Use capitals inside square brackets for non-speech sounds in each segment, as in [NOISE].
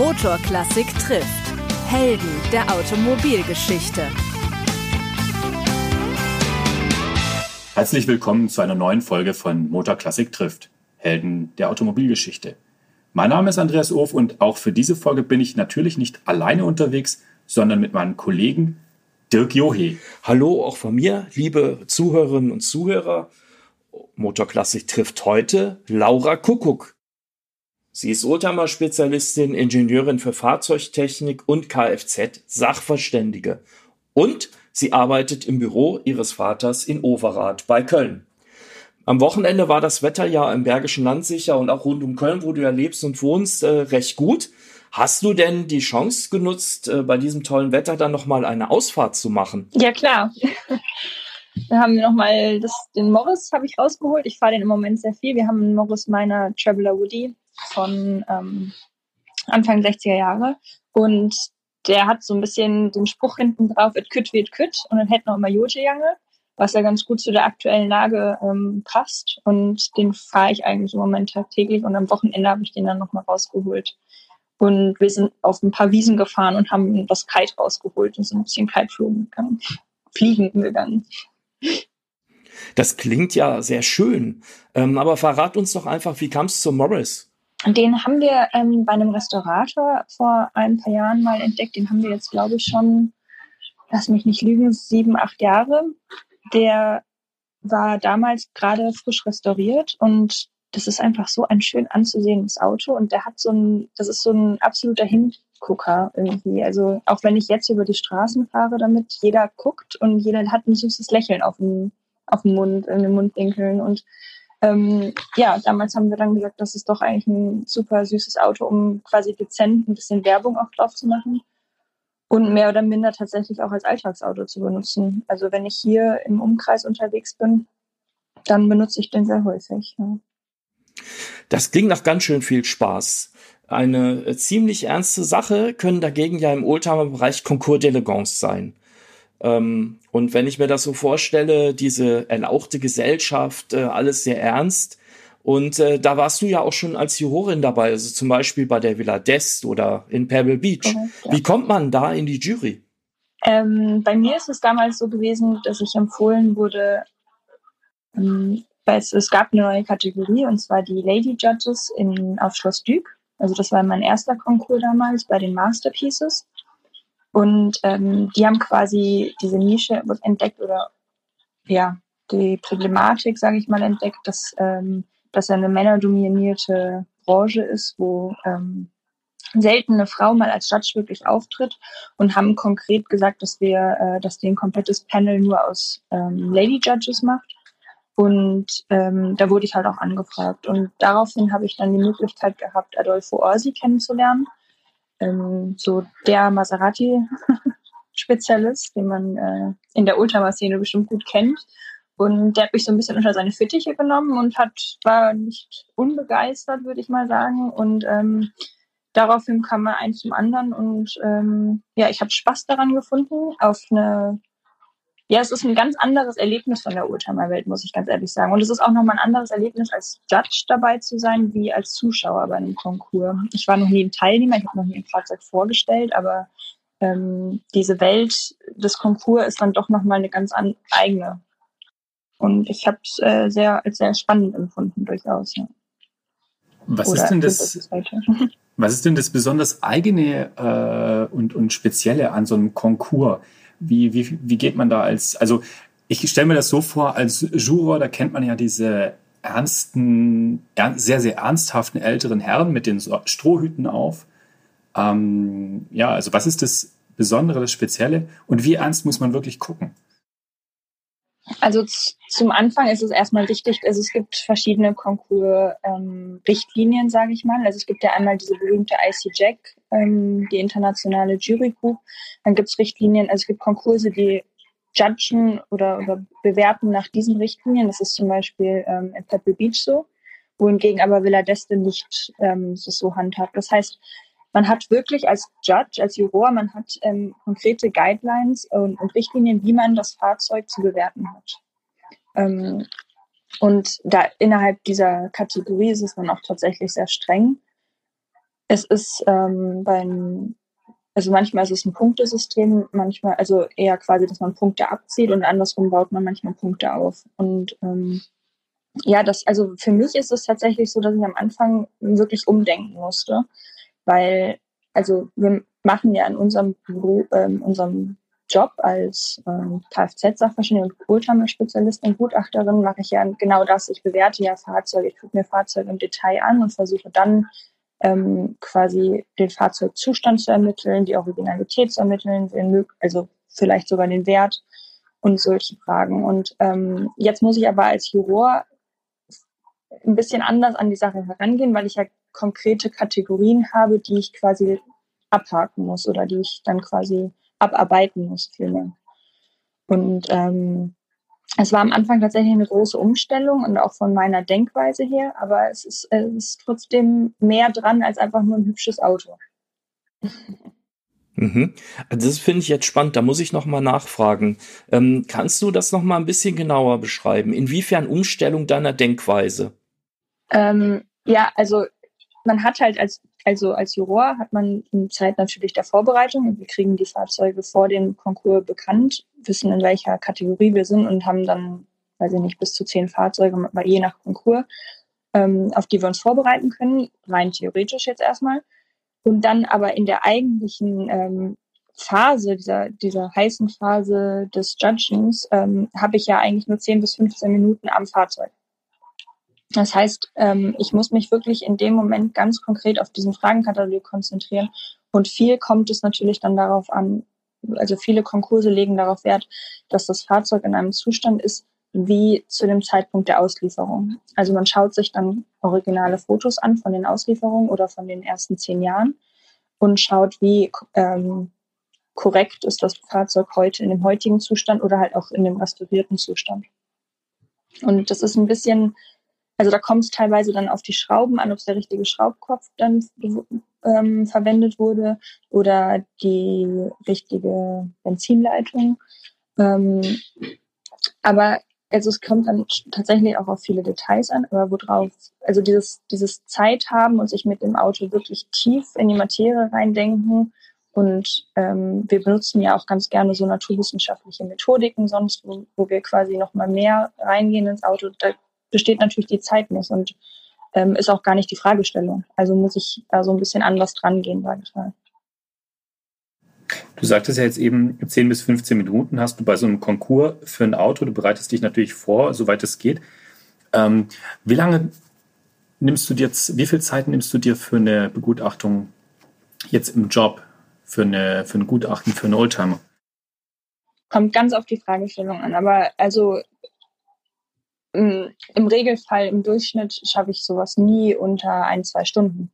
Motorklassik trifft. Helden der Automobilgeschichte. Herzlich willkommen zu einer neuen Folge von Motorklassik trifft. Helden der Automobilgeschichte. Mein Name ist Andreas Urf und auch für diese Folge bin ich natürlich nicht alleine unterwegs, sondern mit meinem Kollegen Dirk Johe. Hallo auch von mir, liebe Zuhörerinnen und Zuhörer. Motorklassik trifft heute Laura Kuckuck. Sie ist Oldtimer-Spezialistin, Ingenieurin für Fahrzeugtechnik und Kfz-Sachverständige. Und sie arbeitet im Büro ihres Vaters in Overath bei Köln. Am Wochenende war das Wetter ja im Bergischen Land sicher und auch rund um Köln, wo du ja lebst und wohnst, äh, recht gut. Hast du denn die Chance genutzt, äh, bei diesem tollen Wetter dann nochmal eine Ausfahrt zu machen? Ja, klar. Wir haben nochmal den Morris habe ich rausgeholt. Ich fahre den im Moment sehr viel. Wir haben einen Morris meiner Traveler Woody von ähm, Anfang 60er Jahre. Und der hat so ein bisschen den Spruch hinten drauf, could wie it could. Und dann hätten noch immer Jote-Jange, was ja ganz gut zu der aktuellen Lage ähm, passt. Und den fahre ich eigentlich im Moment tagtäglich. Und am Wochenende habe ich den dann nochmal rausgeholt. Und wir sind auf ein paar Wiesen gefahren und haben das Kite rausgeholt und sind ein bisschen Kiteflogen gegangen, [LAUGHS] fliegen gegangen. Das klingt ja sehr schön. Ähm, aber verrat uns doch einfach, wie kam es zu Morris? Den haben wir ähm, bei einem Restaurator vor ein paar Jahren mal entdeckt. Den haben wir jetzt, glaube ich, schon, lass mich nicht lügen, sieben, acht Jahre. Der war damals gerade frisch restauriert und das ist einfach so ein schön anzusehendes Auto und der hat so ein, das ist so ein absoluter Hingucker irgendwie. Also auch wenn ich jetzt über die Straßen fahre damit, jeder guckt und jeder hat ein süßes Lächeln auf dem, auf dem Mund, in den Mundwinkeln und ähm, ja, damals haben wir dann gesagt, das ist doch eigentlich ein super süßes Auto, um quasi dezent ein bisschen Werbung auch drauf zu machen und mehr oder minder tatsächlich auch als Alltagsauto zu benutzen. Also wenn ich hier im Umkreis unterwegs bin, dann benutze ich den sehr häufig. Ja. Das klingt nach ganz schön viel Spaß. Eine ziemlich ernste Sache können dagegen ja im Oldtimer-Bereich Concours d'Elegance sein. Ähm, und wenn ich mir das so vorstelle, diese erlauchte Gesellschaft, äh, alles sehr ernst. Und äh, da warst du ja auch schon als Jurorin dabei, also zum Beispiel bei der Villa d'Est oder in Pebble Beach. Mhm, ja. Wie kommt man da in die Jury? Ähm, bei mir ist es damals so gewesen, dass ich empfohlen wurde, ähm, weil es, es, gab eine neue Kategorie und zwar die Lady Judges in, auf Schloss Duke. Also das war mein erster Konkurs damals bei den Masterpieces. Und ähm, die haben quasi diese Nische entdeckt oder ja, die Problematik, sage ich mal, entdeckt, dass ähm, das eine männerdominierte Branche ist, wo ähm, selten eine Frau mal als Judge wirklich auftritt und haben konkret gesagt, dass wir, äh, dass die ein komplettes Panel nur aus ähm, Lady Judges macht. Und ähm, da wurde ich halt auch angefragt. Und daraufhin habe ich dann die Möglichkeit gehabt, Adolfo Orsi kennenzulernen ähm, so der Maserati-Spezialist, den man äh, in der Ultramar-Szene bestimmt gut kennt. Und der hat mich so ein bisschen unter seine Fittiche genommen und hat, war nicht unbegeistert, würde ich mal sagen. Und ähm, daraufhin kam er eins zum anderen und ähm, ja, ich habe Spaß daran gefunden, auf eine ja, es ist ein ganz anderes Erlebnis von der Oldtimer-Welt, muss ich ganz ehrlich sagen. Und es ist auch nochmal ein anderes Erlebnis, als Judge dabei zu sein, wie als Zuschauer bei einem Konkurs. Ich war noch nie ein Teilnehmer, ich habe noch nie ein Fahrzeug vorgestellt, aber ähm, diese Welt des Konkurs ist dann doch nochmal eine ganz eigene. Und ich habe es äh, sehr, als sehr spannend empfunden, durchaus. Ja. Was Oder ist denn das? [LAUGHS] Was ist denn das besonders eigene äh, und, und spezielle an so einem Konkurs? Wie, wie, wie geht man da als, also ich stelle mir das so vor, als Juror, da kennt man ja diese ernsten, sehr, sehr ernsthaften älteren Herren mit den Strohhüten auf. Ähm, ja, also was ist das Besondere, das Spezielle und wie ernst muss man wirklich gucken? Also zum Anfang ist es erstmal wichtig, also es gibt verschiedene Konkurs-Richtlinien, ähm, sage ich mal. Also es gibt ja einmal diese berühmte IC-Jack, ähm, die internationale Jury Group. Dann gibt es Richtlinien, also es gibt Konkurse, die judgen oder, oder bewerten nach diesen Richtlinien. Das ist zum Beispiel ähm, in Pebble Beach so, wohingegen aber Villa d'Este nicht ähm, so handhabt. Das heißt, man hat wirklich als Judge, als Juror, man hat ähm, konkrete Guidelines und, und, Richtlinien, wie man das Fahrzeug zu bewerten hat. Ähm, und da innerhalb dieser Kategorie ist es dann auch tatsächlich sehr streng. Es ist ähm, beim, also manchmal ist es ein Punktesystem, manchmal, also eher quasi, dass man Punkte abzieht und andersrum baut man manchmal Punkte auf. Und ähm, ja, das, also für mich ist es tatsächlich so, dass ich am Anfang wirklich umdenken musste, weil, also wir machen ja in unserem Büro, äh, unserem Job als ähm, Kfz-Sachverständige und Oldtimer-Spezialistin und Gutachterin mache ich ja genau das. Ich bewerte ja Fahrzeuge, ich gucke mir Fahrzeuge im Detail an und versuche dann ähm, quasi den Fahrzeugzustand zu ermitteln, die Originalität zu ermitteln, also vielleicht sogar den Wert und solche Fragen. Und ähm, jetzt muss ich aber als Juror ein bisschen anders an die Sache herangehen, weil ich ja konkrete Kategorien habe, die ich quasi abhaken muss oder die ich dann quasi abarbeiten muss vielmehr. Und ähm, es war am Anfang tatsächlich eine große Umstellung und auch von meiner Denkweise her, aber es ist, es ist trotzdem mehr dran als einfach nur ein hübsches Auto. [LAUGHS] Mhm. Also das finde ich jetzt spannend. Da muss ich noch mal nachfragen. Ähm, kannst du das noch mal ein bisschen genauer beschreiben? Inwiefern Umstellung deiner Denkweise? Ähm, ja, also man hat halt als also als Juror hat man Zeit natürlich der Vorbereitung. Wir kriegen die Fahrzeuge vor dem Konkurs bekannt, wissen in welcher Kategorie wir sind und haben dann, weiß ich nicht, bis zu zehn Fahrzeuge, je nach Konkurs, ähm, auf die wir uns vorbereiten können, rein theoretisch jetzt erstmal. Und dann aber in der eigentlichen ähm, Phase, dieser, dieser heißen Phase des Judgens, ähm, habe ich ja eigentlich nur 10 bis 15 Minuten am Fahrzeug. Das heißt, ähm, ich muss mich wirklich in dem Moment ganz konkret auf diesen Fragenkatalog konzentrieren. Und viel kommt es natürlich dann darauf an, also viele Konkurse legen darauf Wert, dass das Fahrzeug in einem Zustand ist, wie zu dem Zeitpunkt der Auslieferung. Also man schaut sich dann originale Fotos an von den Auslieferungen oder von den ersten zehn Jahren und schaut, wie ähm, korrekt ist das Fahrzeug heute in dem heutigen Zustand oder halt auch in dem restaurierten Zustand. Und das ist ein bisschen also da kommt es teilweise dann auf die Schrauben an, ob der richtige Schraubkopf dann ähm, verwendet wurde oder die richtige Benzinleitung. Ähm, aber also es kommt dann tatsächlich auch auf viele Details an, aber worauf, also dieses, dieses Zeit haben und sich mit dem Auto wirklich tief in die Materie reindenken. Und ähm, wir benutzen ja auch ganz gerne so naturwissenschaftliche Methodiken sonst, wo, wo wir quasi nochmal mehr reingehen ins Auto. Da besteht natürlich die Zeit nicht und ähm, ist auch gar nicht die Fragestellung. Also muss ich da so ein bisschen anders dran gehen, sage ich mal. Du sagtest ja jetzt eben, 10 bis 15 Minuten hast du bei so einem Konkurs für ein Auto. Du bereitest dich natürlich vor, soweit es geht. Ähm, wie lange nimmst du dir jetzt, wie viel Zeit nimmst du dir für eine Begutachtung jetzt im Job, für, eine, für ein Gutachten, für einen Oldtimer? Kommt ganz auf die Fragestellung an. Aber also im Regelfall, im Durchschnitt schaffe ich sowas nie unter ein, zwei Stunden.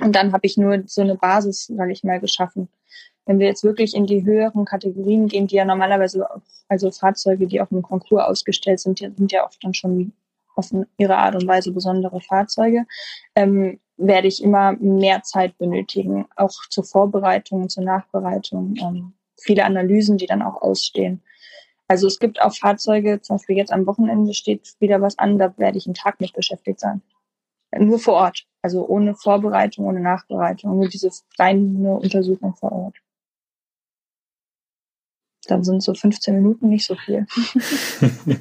Und dann habe ich nur so eine Basis, sage ich mal, geschaffen. Wenn wir jetzt wirklich in die höheren Kategorien gehen, die ja normalerweise, also Fahrzeuge, die auf einem Konkurs ausgestellt sind, die sind ja oft dann schon auf ihre Art und Weise besondere Fahrzeuge, ähm, werde ich immer mehr Zeit benötigen, auch zur Vorbereitung, zur Nachbereitung, ähm, viele Analysen, die dann auch ausstehen. Also es gibt auch Fahrzeuge, zum Beispiel jetzt am Wochenende steht wieder was an, da werde ich einen Tag mit beschäftigt sein. Nur vor Ort, also ohne Vorbereitung, ohne Nachbereitung, nur diese reine Untersuchung vor Ort. Dann sind so 15 Minuten nicht so viel. [LAUGHS]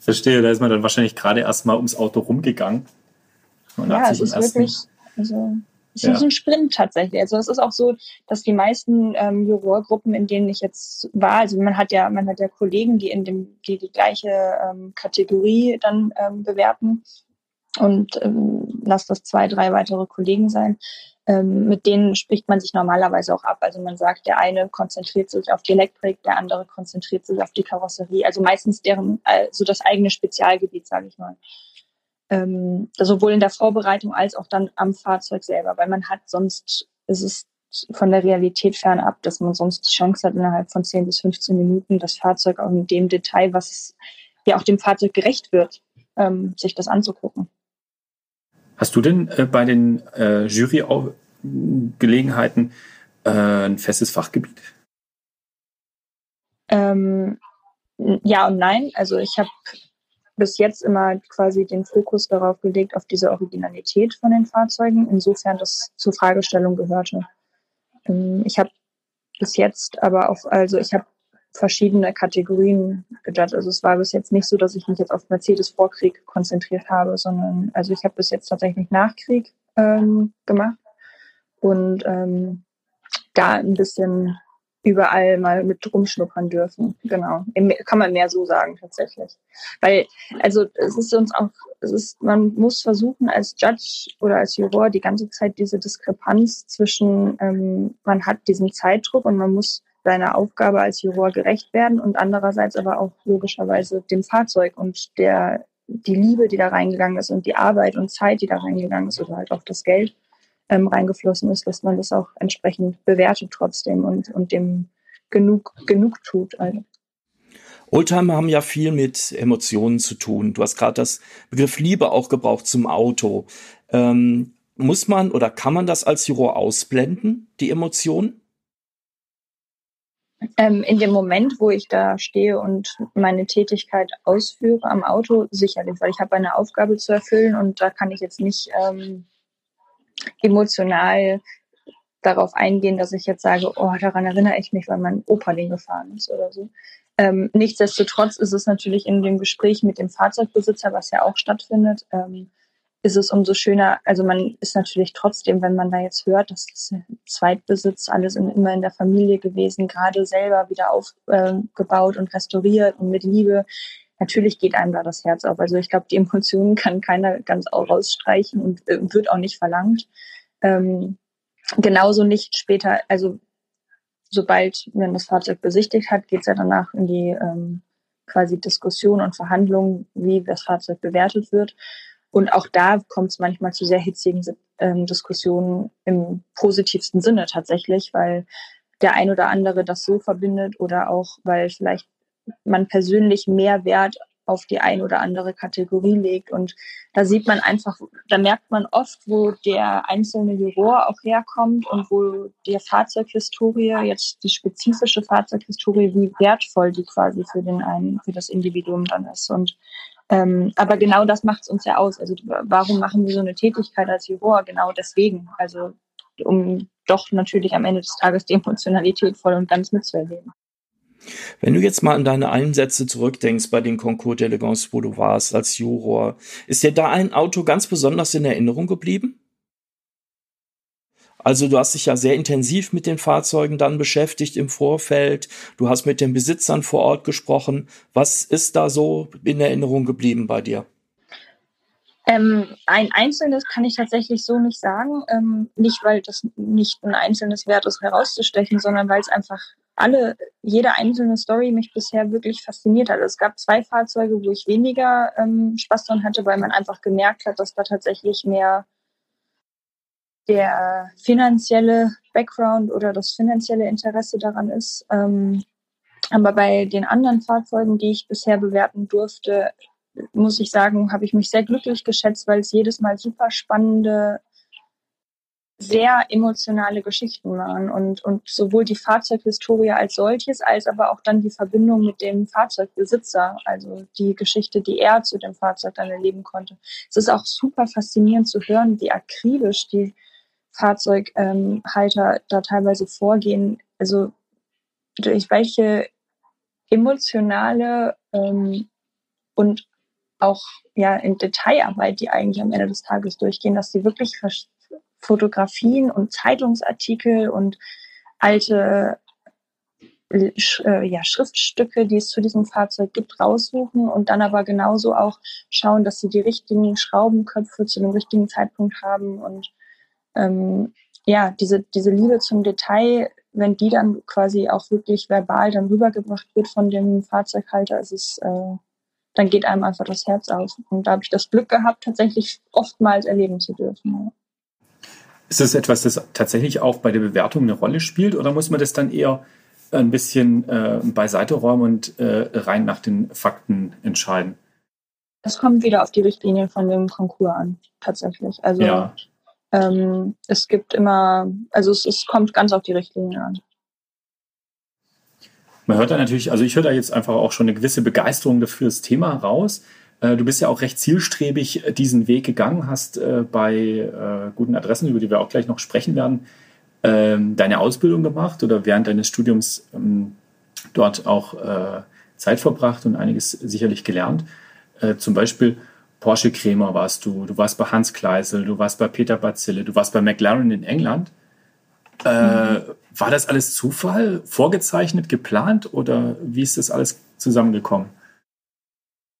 Verstehe, da ist man dann wahrscheinlich gerade erstmal ums Auto rumgegangen. ja, es ist wirklich, also es ja. ist ein Sprint tatsächlich. Also es ist auch so, dass die meisten ähm, Jurorgruppen, in denen ich jetzt war, also man hat ja, man hat ja Kollegen, die in dem, die die gleiche ähm, Kategorie dann ähm, bewerten und ähm, lass das zwei, drei weitere Kollegen sein. Ähm, mit denen spricht man sich normalerweise auch ab. Also man sagt, der eine konzentriert sich auf die Elektrik, der andere konzentriert sich auf die Karosserie. Also meistens deren, also das eigene Spezialgebiet, sage ich mal ähm, sowohl in der Vorbereitung als auch dann am Fahrzeug selber, weil man hat sonst, ist es von der Realität fernab, dass man sonst die Chance hat, innerhalb von 10 bis 15 Minuten das Fahrzeug auch in dem Detail, was es ja auch dem Fahrzeug gerecht wird, ähm, sich das anzugucken. Hast du denn äh, bei den äh, Jury-Gelegenheiten äh, ein festes Fachgebiet? Ähm, ja und nein. Also ich habe bis jetzt immer quasi den Fokus darauf gelegt, auf diese Originalität von den Fahrzeugen, insofern das zur Fragestellung gehörte. Ähm, ich habe bis jetzt aber auch, also ich habe verschiedene Kategorien gejudged. Also es war bis jetzt nicht so, dass ich mich jetzt auf Mercedes Vorkrieg konzentriert habe, sondern also ich habe bis jetzt tatsächlich Nachkrieg ähm, gemacht und ähm, da ein bisschen überall mal mit rumschnuppern dürfen. Genau. Kann man mehr so sagen tatsächlich. Weil, also es ist uns auch, es ist, man muss versuchen als Judge oder als Juror die ganze Zeit diese Diskrepanz zwischen, ähm, man hat diesen Zeitdruck und man muss seiner Aufgabe als Juror gerecht werden und andererseits aber auch logischerweise dem Fahrzeug und der die Liebe, die da reingegangen ist und die Arbeit und Zeit, die da reingegangen ist oder halt auch das Geld ähm, reingeflossen ist, dass man das auch entsprechend bewertet trotzdem und, und dem genug, genug tut. Also. Oldtimer haben ja viel mit Emotionen zu tun. Du hast gerade das Begriff Liebe auch gebraucht zum Auto. Ähm, muss man oder kann man das als Juror ausblenden, die Emotionen? Ähm, in dem Moment, wo ich da stehe und meine Tätigkeit ausführe am Auto, sicherlich, weil ich habe eine Aufgabe zu erfüllen und da kann ich jetzt nicht ähm, emotional darauf eingehen, dass ich jetzt sage, oh, daran erinnere ich mich, weil mein Opa den gefahren ist oder so. Ähm, nichtsdestotrotz ist es natürlich in dem Gespräch mit dem Fahrzeugbesitzer, was ja auch stattfindet, ähm, ist es umso schöner, also man ist natürlich trotzdem, wenn man da jetzt hört, dass das Zweitbesitz, alles in, immer in der Familie gewesen, gerade selber wieder aufgebaut äh, und restauriert und mit Liebe, natürlich geht einem da das Herz auf. Also ich glaube, die Emotionen kann keiner ganz rausstreichen und äh, wird auch nicht verlangt. Ähm, genauso nicht später, also sobald man das Fahrzeug besichtigt hat, geht es ja danach in die ähm, quasi Diskussion und Verhandlung, wie das Fahrzeug bewertet wird. Und auch da kommt es manchmal zu sehr hitzigen ähm, Diskussionen im positivsten Sinne tatsächlich, weil der ein oder andere das so verbindet oder auch, weil vielleicht man persönlich mehr Wert auf die ein oder andere Kategorie legt. Und da sieht man einfach, da merkt man oft, wo der einzelne Juror auch herkommt und wo die Fahrzeughistorie, jetzt die spezifische Fahrzeughistorie, wie wertvoll die quasi für den einen, für das Individuum dann ist. Und ähm, aber genau das macht es uns ja aus. Also warum machen wir so eine Tätigkeit als Juror? Genau deswegen. Also um doch natürlich am Ende des Tages die Emotionalität voll und ganz mitzuerleben. Wenn du jetzt mal an deine Einsätze zurückdenkst bei den Concours d'Elegance, wo du warst als Juror, ist dir da ein Auto ganz besonders in Erinnerung geblieben? Also du hast dich ja sehr intensiv mit den Fahrzeugen dann beschäftigt im Vorfeld. Du hast mit den Besitzern vor Ort gesprochen. Was ist da so in Erinnerung geblieben bei dir? Ähm, ein einzelnes kann ich tatsächlich so nicht sagen. Ähm, nicht, weil das nicht ein einzelnes Wert ist, herauszustechen, sondern weil es einfach alle, jede einzelne Story mich bisher wirklich fasziniert hat. Es gab zwei Fahrzeuge, wo ich weniger ähm, Spaß dran hatte, weil man einfach gemerkt hat, dass da tatsächlich mehr der finanzielle Background oder das finanzielle Interesse daran ist. Ähm, aber bei den anderen Fahrzeugen, die ich bisher bewerten durfte, muss ich sagen, habe ich mich sehr glücklich geschätzt, weil es jedes Mal super spannende sehr emotionale Geschichten waren und, und sowohl die Fahrzeughistorie als solches, als aber auch dann die Verbindung mit dem Fahrzeugbesitzer, also die Geschichte, die er zu dem Fahrzeug dann erleben konnte. Es ist auch super faszinierend zu hören, wie akribisch die Fahrzeughalter da teilweise vorgehen. Also durch welche emotionale ähm, und auch ja in Detailarbeit, die eigentlich am Ende des Tages durchgehen, dass sie wirklich Fotografien und Zeitungsartikel und alte äh, ja, Schriftstücke, die es zu diesem Fahrzeug gibt, raussuchen und dann aber genauso auch schauen, dass sie die richtigen Schraubenköpfe zu dem richtigen Zeitpunkt haben und ähm, ja, diese, diese Liebe zum Detail, wenn die dann quasi auch wirklich verbal dann rübergebracht wird von dem Fahrzeughalter, ist es, äh, dann geht einem einfach das Herz auf. Und da habe ich das Glück gehabt, tatsächlich oftmals erleben zu dürfen. Ja. Ist das etwas, das tatsächlich auch bei der Bewertung eine Rolle spielt oder muss man das dann eher ein bisschen äh, beiseite räumen und äh, rein nach den Fakten entscheiden? Es kommt wieder auf die Richtlinien von dem Konkurs an, tatsächlich. Also ja. ähm, es gibt immer, also es, es kommt ganz auf die Richtlinien an. Man hört da natürlich, also ich höre da jetzt einfach auch schon eine gewisse Begeisterung dafür das Thema raus. Äh, du bist ja auch recht zielstrebig diesen Weg gegangen, hast äh, bei äh, guten Adressen, über die wir auch gleich noch sprechen werden, ähm, deine Ausbildung gemacht oder während deines Studiums ähm, dort auch äh, Zeit verbracht und einiges sicherlich gelernt. Äh, zum Beispiel Porsche Kremer warst du, du warst bei Hans Kleisel, du warst bei Peter Bazille, du warst bei McLaren in England. Äh, mhm. War das alles Zufall, vorgezeichnet, geplant oder wie ist das alles zusammengekommen?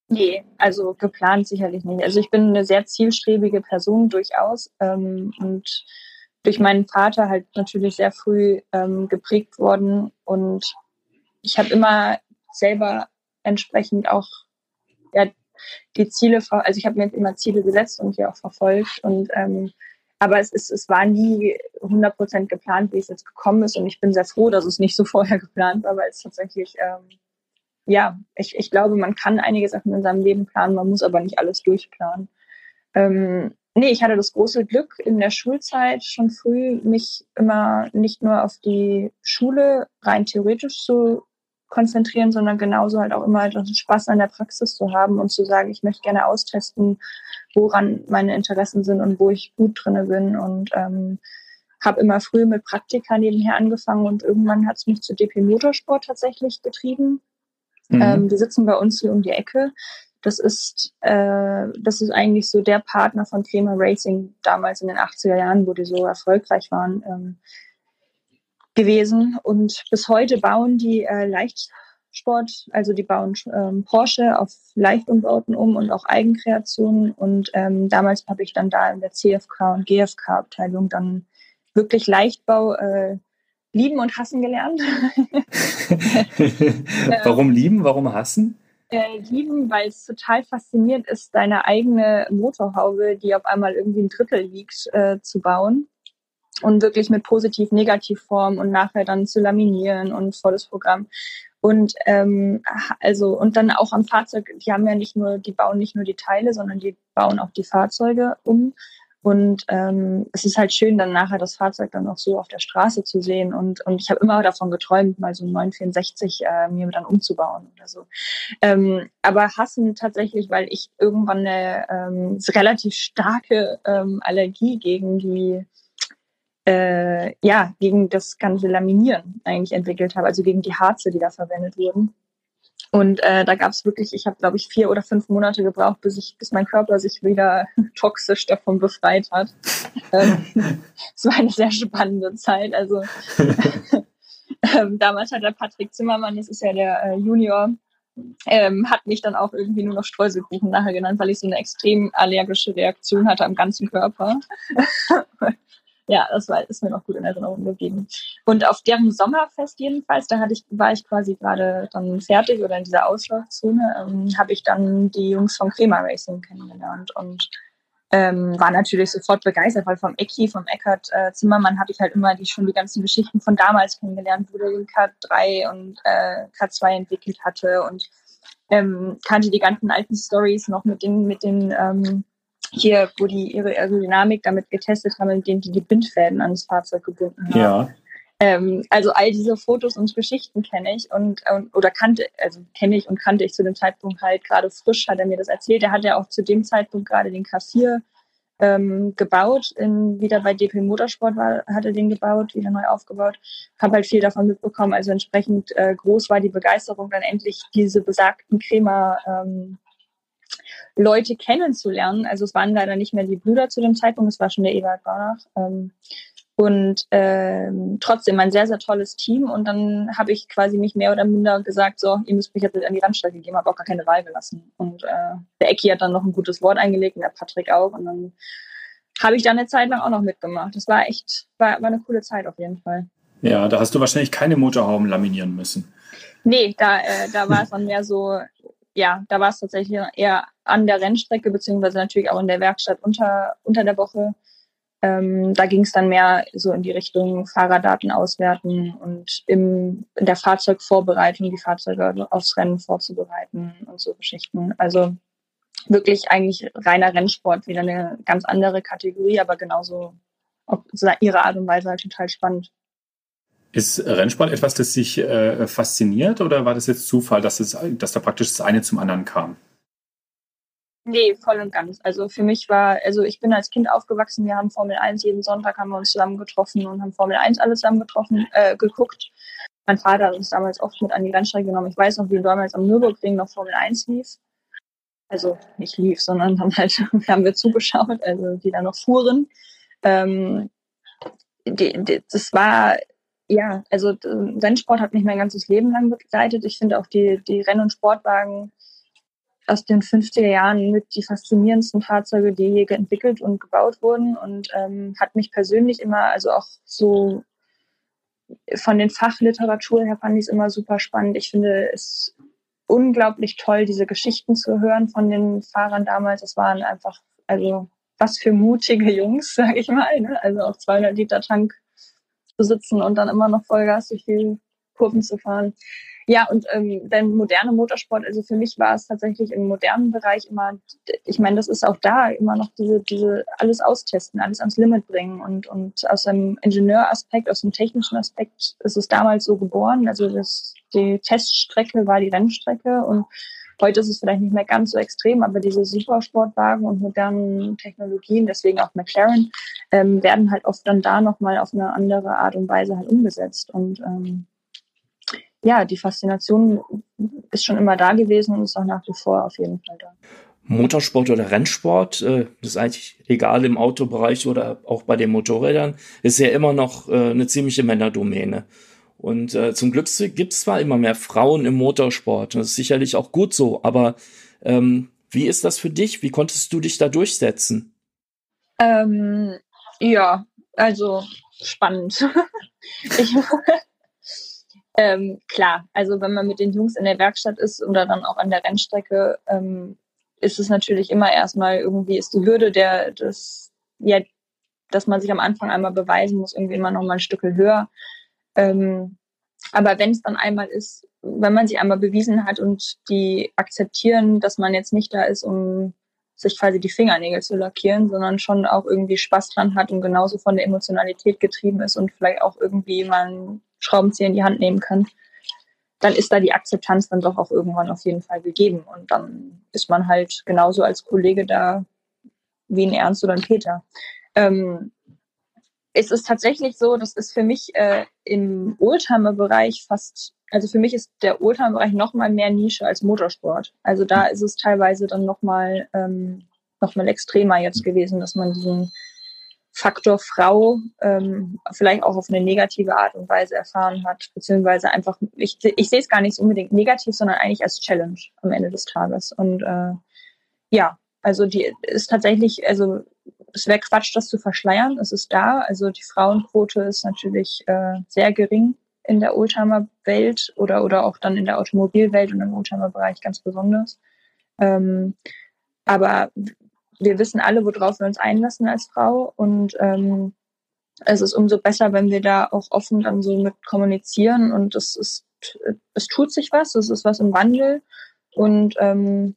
Nee, also geplant sicherlich nicht. Also ich bin eine sehr zielstrebige Person durchaus ähm, und durch meinen Vater halt natürlich sehr früh ähm, geprägt worden. Und ich habe immer selber entsprechend auch ja, die Ziele, also ich habe mir immer Ziele gesetzt und die auch verfolgt. Und ähm, aber es, ist, es war nie 100% geplant, wie es jetzt gekommen ist. Und ich bin sehr froh, dass es nicht so [LAUGHS] vorher geplant war, weil es tatsächlich ähm, ja, ich, ich glaube, man kann einige Sachen in seinem Leben planen, man muss aber nicht alles durchplanen. Ähm, nee, ich hatte das große Glück in der Schulzeit schon früh, mich immer nicht nur auf die Schule rein theoretisch zu konzentrieren, sondern genauso halt auch immer den Spaß an der Praxis zu haben und zu sagen, ich möchte gerne austesten, woran meine Interessen sind und wo ich gut drinne bin und ähm, habe immer früh mit Praktika nebenher angefangen und irgendwann hat es mich zu DP Motorsport tatsächlich getrieben. Mhm. Ähm, die sitzen bei uns hier um die Ecke. Das ist, äh, das ist eigentlich so der Partner von Crema Racing damals in den 80er Jahren, wo die so erfolgreich waren, ähm, gewesen. Und bis heute bauen die äh, Leichtsport, also die bauen ähm, Porsche auf Leichtumbauten um und auch Eigenkreationen. Und ähm, damals habe ich dann da in der CFK und GFK-Abteilung dann wirklich Leichtbau äh, lieben und hassen gelernt. [LAUGHS] warum lieben, warum hassen? Äh, lieben, weil es total faszinierend ist, deine eigene Motorhaube, die auf einmal irgendwie ein Drittel wiegt, äh, zu bauen und wirklich mit Positiv-Negativ-Form und nachher dann zu laminieren und volles Programm. Und ähm, also und dann auch am Fahrzeug, die haben ja nicht nur, die bauen nicht nur die Teile, sondern die bauen auch die Fahrzeuge um und ähm, es ist halt schön, dann nachher das Fahrzeug dann auch so auf der Straße zu sehen. Und, und ich habe immer davon geträumt, mal so ein 964 äh, mir dann umzubauen oder so. Ähm, aber hassen tatsächlich, weil ich irgendwann eine ähm, relativ starke ähm, Allergie gegen die äh, ja, gegen das ganze Laminieren eigentlich entwickelt habe, also gegen die Harze, die da verwendet wurden. Und äh, da gab es wirklich, ich habe glaube ich vier oder fünf Monate gebraucht, bis ich, bis mein Körper sich wieder [LAUGHS] toxisch davon befreit hat. [LAUGHS] ähm, es war eine sehr spannende Zeit. Also [LAUGHS] ähm, damals hat der Patrick Zimmermann, das ist ja der äh, Junior, ähm, hat mich dann auch irgendwie nur noch Streuselkuchen nachher genannt, weil ich so eine extrem allergische Reaktion hatte am ganzen Körper ja, das war, ist mir noch gut in Erinnerung geblieben. Und auf deren Sommerfest jedenfalls, da hatte ich, war ich quasi gerade dann fertig oder in dieser Auslauchzone, ähm, habe ich dann die Jungs vom Crema Racing kennengelernt und ähm, war natürlich sofort begeistert, weil vom Ecki, vom Eckert äh, Zimmermann habe ich halt immer die schon die ganzen Geschichten von damals kennengelernt, wo der den K3 und äh, K2 entwickelt hatte und ähm, kannte die ganzen alten Stories noch mit den mit den ähm, hier, wo die ihre Aerodynamik damit getestet haben, indem die die Bindfäden ans Fahrzeug gebunden haben. Ja. Ähm, also all diese Fotos und Geschichten kenne ich und, und oder kannte, also kenne ich und kannte ich zu dem Zeitpunkt halt gerade frisch, hat er mir das erzählt. Er hat ja auch zu dem Zeitpunkt gerade den K4 ähm, gebaut, in, wieder bei DP Motorsport war, hat er den gebaut, wieder neu aufgebaut. Habe halt viel davon mitbekommen. Also entsprechend äh, groß war die Begeisterung, dann endlich diese besagten Crema ähm, Leute kennenzulernen. Also es waren leider nicht mehr die Brüder zu dem Zeitpunkt, es war schon der Ewald Barnach. Ähm, und ähm, trotzdem ein sehr, sehr tolles Team. Und dann habe ich quasi mich mehr oder minder gesagt, so, ihr müsst mich jetzt an die Randstrecke geben, habe auch gar keine Wahl gelassen. Und äh, der Ecki hat dann noch ein gutes Wort eingelegt und der Patrick auch. Und dann habe ich da eine Zeit lang auch noch mitgemacht. Das war echt, war, war eine coole Zeit auf jeden Fall. Ja, da hast du wahrscheinlich keine Motorhauben laminieren müssen. Nee, da, äh, da war es dann mehr so, ja, da war es tatsächlich eher an der Rennstrecke, beziehungsweise natürlich auch in der Werkstatt unter, unter der Woche. Ähm, da ging es dann mehr so in die Richtung Fahrerdaten auswerten und im, in der Fahrzeugvorbereitung die Fahrzeuge aufs Rennen vorzubereiten und so Geschichten. Also wirklich eigentlich reiner Rennsport, wieder eine ganz andere Kategorie, aber genauso auf ihre Art und Weise halt total spannend. Ist Rennsport etwas, das sich äh, fasziniert oder war das jetzt Zufall, dass, es, dass da praktisch das eine zum anderen kam? Nee, voll und ganz. Also für mich war, also ich bin als Kind aufgewachsen, wir haben Formel 1, jeden Sonntag haben wir uns zusammen getroffen und haben Formel 1 alle zusammen getroffen, äh, geguckt. Mein Vater hat uns damals oft mit an die Rennstrecke genommen. Ich weiß noch, wie damals am Nürburgring noch Formel 1 lief. Also nicht lief, sondern dann halt [LAUGHS] haben wir zugeschaut, also die da noch fuhren. Ähm, die, die, das war ja, also Rennsport hat mich mein ganzes Leben lang begleitet. Ich finde auch die, die Renn- und Sportwagen aus den 50er Jahren mit die faszinierendsten Fahrzeuge, die je entwickelt und gebaut wurden und ähm, hat mich persönlich immer, also auch so von den Fachliteratur her fand ich es immer super spannend. Ich finde es unglaublich toll, diese Geschichten zu hören von den Fahrern damals. Es waren einfach, also was für mutige Jungs, [LAUGHS] sage ich mal. Ne? Also auf 200 Liter Tank zu sitzen und dann immer noch Vollgas durch die Kurven zu fahren. Ja, und ähm, dann moderne Motorsport, also für mich war es tatsächlich im modernen Bereich immer, ich meine, das ist auch da immer noch diese, diese alles austesten, alles ans Limit bringen und, und aus einem Ingenieuraspekt, aus dem technischen Aspekt ist es damals so geboren. Also das, die Teststrecke war die Rennstrecke und heute ist es vielleicht nicht mehr ganz so extrem, aber diese Supersportwagen und modernen Technologien, deswegen auch McLaren, ähm, werden halt oft dann da nochmal auf eine andere Art und Weise halt umgesetzt und ähm, ja, die Faszination ist schon immer da gewesen und ist auch nach wie vor auf jeden Fall da. Motorsport oder Rennsport, äh, das ist eigentlich egal im Autobereich oder auch bei den Motorrädern, ist ja immer noch äh, eine ziemliche Männerdomäne. Und äh, zum Glück gibt es zwar immer mehr Frauen im Motorsport, das ist sicherlich auch gut so, aber ähm, wie ist das für dich? Wie konntest du dich da durchsetzen? Ähm, ja, also spannend. [LAUGHS] ich, [LAUGHS] ähm, klar, also wenn man mit den Jungs in der Werkstatt ist oder dann auch an der Rennstrecke, ähm, ist es natürlich immer erstmal irgendwie ist die Hürde der das ja, dass man sich am Anfang einmal beweisen muss, irgendwie immer noch mal ein Stück höher. Ähm, aber wenn es dann einmal ist, wenn man sich einmal bewiesen hat und die akzeptieren, dass man jetzt nicht da ist, um sich quasi die Fingernägel zu lackieren, sondern schon auch irgendwie Spaß dran hat und genauso von der Emotionalität getrieben ist und vielleicht auch irgendwie mal Schraubenzieher in die Hand nehmen kann, dann ist da die Akzeptanz dann doch auch irgendwann auf jeden Fall gegeben. Und dann ist man halt genauso als Kollege da wie ein Ernst oder ein Peter. Ähm, es ist tatsächlich so, das ist für mich äh, im Oldtimer-Bereich fast, also für mich ist der Oldtimer-Bereich noch mal mehr Nische als Motorsport. Also da ist es teilweise dann noch mal, ähm, noch extremer jetzt gewesen, dass man diesen Faktor Frau ähm, vielleicht auch auf eine negative Art und Weise erfahren hat, beziehungsweise einfach, ich, ich sehe es gar nicht unbedingt negativ, sondern eigentlich als Challenge am Ende des Tages. Und äh, ja, also die ist tatsächlich, also es wäre Quatsch, das zu verschleiern. Es ist da. Also die Frauenquote ist natürlich äh, sehr gering in der Oldtimer-Welt oder, oder auch dann in der Automobilwelt und im Oldtimer-Bereich ganz besonders. Ähm, aber wir wissen alle, worauf wir uns einlassen als Frau und ähm, es ist umso besser, wenn wir da auch offen dann so mit kommunizieren und es ist, es tut sich was, es ist was im Wandel und ähm,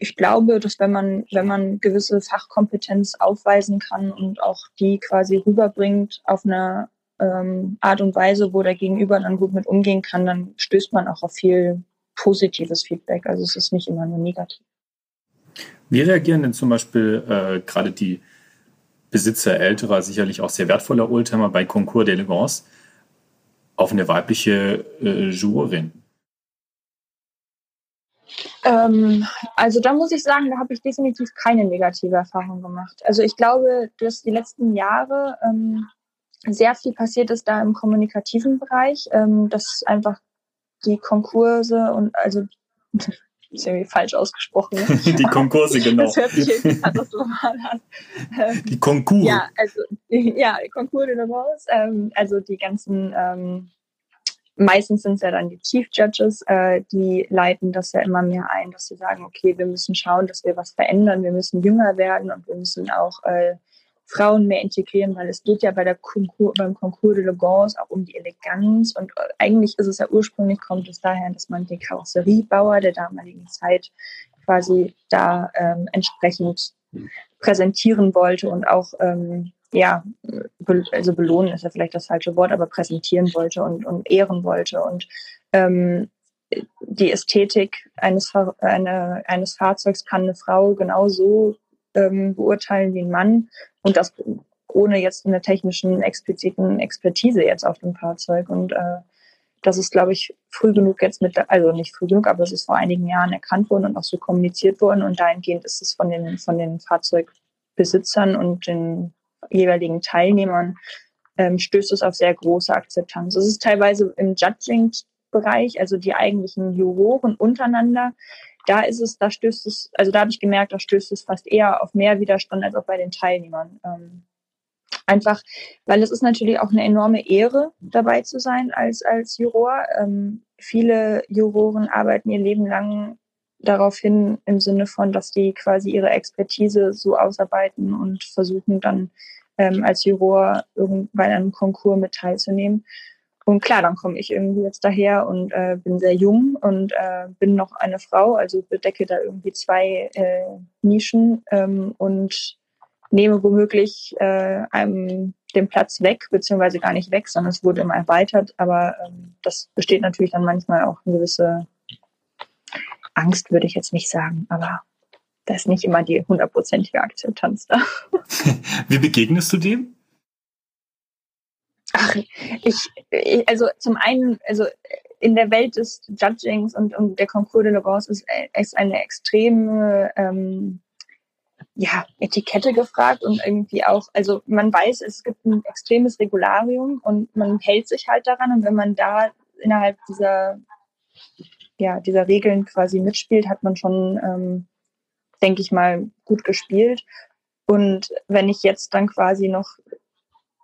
ich glaube, dass wenn man, wenn man gewisse Fachkompetenz aufweisen kann und auch die quasi rüberbringt auf eine ähm, Art und Weise, wo der Gegenüber dann gut mit umgehen kann, dann stößt man auch auf viel positives Feedback. Also es ist nicht immer nur negativ. Wie reagieren denn zum Beispiel äh, gerade die Besitzer älterer, sicherlich auch sehr wertvoller Oldtimer bei Concours d'Elegance auf eine weibliche äh, Jurorin? Ähm, also da muss ich sagen, da habe ich definitiv keine negative Erfahrung gemacht. Also ich glaube, dass die letzten Jahre ähm, sehr viel passiert ist da im kommunikativen Bereich, ähm, dass einfach die Konkurse und also [LAUGHS] ist irgendwie falsch ausgesprochen. Ne? [LAUGHS] die Konkurse, [LAUGHS] genau. Das hört sich irgendwie katastrophal an. Ähm, die Konkurs. Ja, also, ja, Konkurs de ähm, also die ganzen, ähm, meistens sind es ja dann die Chief Judges, äh, die leiten das ja immer mehr ein, dass sie sagen, okay, wir müssen schauen, dass wir was verändern, wir müssen jünger werden und wir müssen auch äh, Frauen mehr integrieren, weil es geht ja bei der Konkur, beim Concours de Legance auch um die Eleganz. Und äh, eigentlich ist es ja ursprünglich kommt es daher, dass man den Karosseriebauer der damaligen Zeit quasi da ähm, entsprechend präsentieren wollte und auch ähm, ja, also belohnen ist ja vielleicht das falsche Wort, aber präsentieren wollte und, und ehren wollte. Und ähm, die Ästhetik eines, eine, eines Fahrzeugs kann eine Frau genauso ähm, beurteilen wie ein Mann und das ohne jetzt eine technischen expliziten Expertise jetzt auf dem Fahrzeug. Und äh, das ist, glaube ich, früh genug jetzt mit, also nicht früh genug, aber es ist vor einigen Jahren erkannt worden und auch so kommuniziert worden. Und dahingehend ist es von den, von den Fahrzeugbesitzern und den jeweiligen Teilnehmern ähm, stößt es auf sehr große Akzeptanz. Es ist teilweise im Judging-Bereich, also die eigentlichen Juroren untereinander, da ist es, da stößt es, also da habe ich gemerkt, da stößt es fast eher auf mehr Widerstand als auch bei den Teilnehmern. Ähm, einfach, weil es ist natürlich auch eine enorme Ehre, dabei zu sein als, als Juror. Ähm, viele Juroren arbeiten ihr Leben lang darauf hin, im Sinne von, dass die quasi ihre Expertise so ausarbeiten und versuchen dann ähm, als Juror irgendwann an einem Konkurs mit teilzunehmen. Und klar, dann komme ich irgendwie jetzt daher und äh, bin sehr jung und äh, bin noch eine Frau, also bedecke da irgendwie zwei äh, Nischen ähm, und nehme womöglich äh, einem den Platz weg, beziehungsweise gar nicht weg, sondern es wurde immer erweitert. Aber ähm, das besteht natürlich dann manchmal auch eine gewisse Angst, würde ich jetzt nicht sagen, aber da ist nicht immer die hundertprozentige Akzeptanz da. [LAUGHS] Wie begegnest du dem? Ach, ich, ich, also zum einen, also in der Welt des Judgings und, und der Concours de Logos ist, ist eine extreme ähm, ja, Etikette gefragt und irgendwie auch, also man weiß, es gibt ein extremes Regularium und man hält sich halt daran und wenn man da innerhalb dieser, ja, dieser Regeln quasi mitspielt, hat man schon, ähm, denke ich mal, gut gespielt. Und wenn ich jetzt dann quasi noch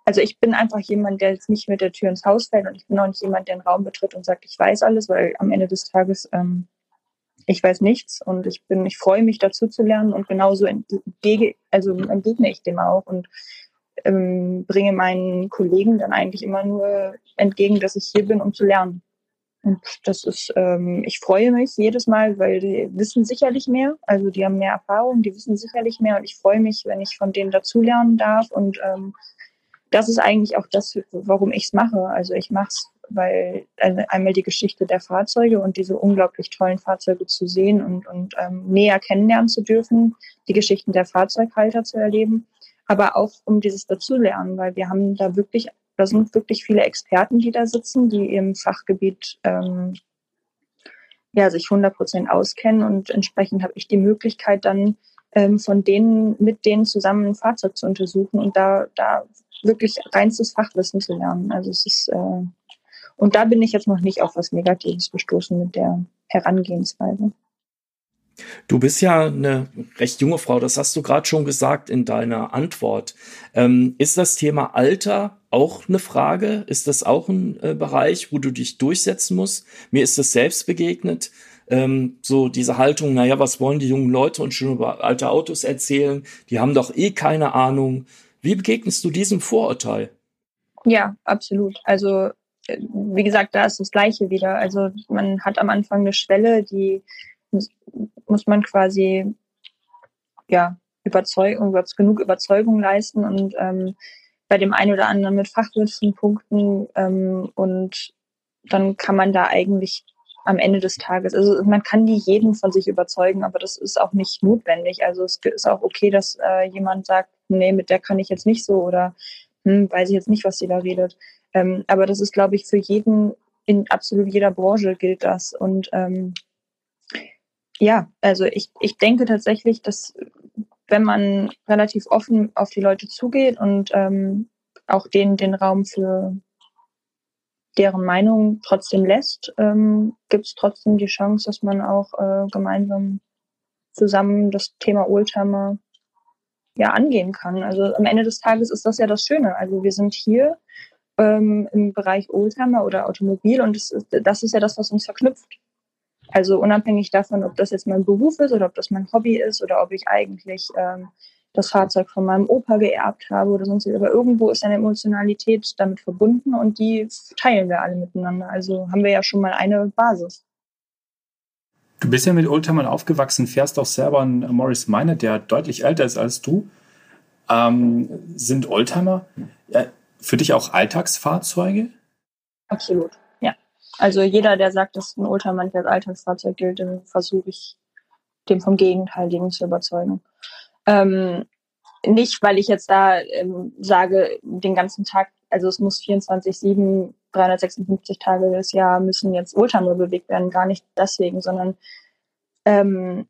also ich bin einfach jemand, der jetzt nicht mit der Tür ins Haus fällt und ich bin auch nicht jemand, der einen Raum betritt und sagt, ich weiß alles, weil am Ende des Tages ähm, ich weiß nichts und ich bin, ich freue mich dazu zu lernen und genauso entgege, also entgegne ich dem auch und ähm, bringe meinen Kollegen dann eigentlich immer nur entgegen, dass ich hier bin, um zu lernen. Und das ist, ähm, ich freue mich jedes Mal, weil die wissen sicherlich mehr, also die haben mehr Erfahrung, die wissen sicherlich mehr. Und ich freue mich, wenn ich von denen dazulernen darf. Und ähm, das ist eigentlich auch das, warum ich es mache. Also ich mache es, weil einmal die Geschichte der Fahrzeuge und diese unglaublich tollen Fahrzeuge zu sehen und, und ähm, näher kennenlernen zu dürfen, die Geschichten der Fahrzeughalter zu erleben, aber auch um dieses Dazulernen, weil wir haben da wirklich, da sind wirklich viele Experten, die da sitzen, die im Fachgebiet ähm, ja, sich 100 Prozent auskennen und entsprechend habe ich die Möglichkeit dann ähm, von denen, mit denen zusammen ein Fahrzeug zu untersuchen und da, da wirklich reinstes Fachwissen zu lernen. Also es ist, äh, und da bin ich jetzt noch nicht auf was Negatives gestoßen mit der Herangehensweise. Du bist ja eine recht junge Frau, das hast du gerade schon gesagt in deiner Antwort. Ähm, ist das Thema Alter auch eine Frage? Ist das auch ein äh, Bereich, wo du dich durchsetzen musst? Mir ist das selbst begegnet. Ähm, so diese Haltung, naja, was wollen die jungen Leute und schon über alte Autos erzählen? Die haben doch eh keine Ahnung. Wie begegnest du diesem Vorurteil? Ja, absolut. Also äh, wie gesagt, da ist das Gleiche wieder. Also man hat am Anfang eine Schwelle, die muss man quasi ja Überzeugung, genug Überzeugung leisten und ähm, bei dem einen oder anderen mit Fachwissen punkten ähm, und dann kann man da eigentlich am Ende des Tages, also man kann nie jeden von sich überzeugen, aber das ist auch nicht notwendig. Also es ist auch okay, dass äh, jemand sagt, nee, mit der kann ich jetzt nicht so oder hm, weiß ich jetzt nicht, was sie da redet. Ähm, aber das ist, glaube ich, für jeden, in absolut jeder Branche gilt das. Und ähm, ja, also ich, ich denke tatsächlich, dass wenn man relativ offen auf die Leute zugeht und ähm, auch denen den Raum für deren Meinung trotzdem lässt, ähm, gibt es trotzdem die Chance, dass man auch äh, gemeinsam zusammen das Thema Oldtimer ja angehen kann. Also am Ende des Tages ist das ja das Schöne. Also wir sind hier ähm, im Bereich Oldtimer oder Automobil und das ist, das ist ja das, was uns verknüpft. Also unabhängig davon, ob das jetzt mein Beruf ist oder ob das mein Hobby ist oder ob ich eigentlich ähm, das Fahrzeug von meinem Opa geerbt habe oder sonst aber irgendwo ist eine Emotionalität damit verbunden und die teilen wir alle miteinander. Also haben wir ja schon mal eine Basis. Du bist ja mit Oldtimern aufgewachsen, fährst auch selber einen Morris Minor, der deutlich älter ist als du. Ähm, sind Oldtimer ja, für dich auch Alltagsfahrzeuge? Absolut. Also jeder, der sagt, dass ein nicht als Alltagsfahrzeug gilt, dann versuche ich, dem vom Gegenteiligen zu überzeugen. Ähm, nicht, weil ich jetzt da ähm, sage, den ganzen Tag, also es muss 24-7, 356 Tage des Jahr müssen jetzt Oldtimer bewegt werden, gar nicht deswegen, sondern ähm,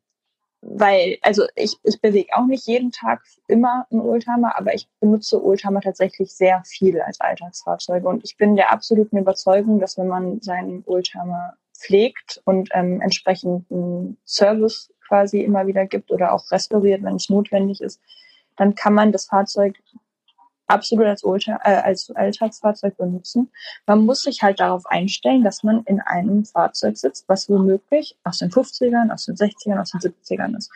weil, also ich, ich bewege auch nicht jeden Tag immer einen Oldtimer, aber ich benutze Oldtimer tatsächlich sehr viel als Alltagsfahrzeuge. Und ich bin der absoluten Überzeugung, dass wenn man seinen Oldtimer pflegt und ähm, entsprechenden Service quasi immer wieder gibt oder auch restauriert, wenn es notwendig ist, dann kann man das Fahrzeug absolut als, Ultra, äh, als Alltagsfahrzeug benutzen. Man muss sich halt darauf einstellen, dass man in einem Fahrzeug sitzt, was womöglich aus den 50ern, aus den 60ern, aus den 70ern ist.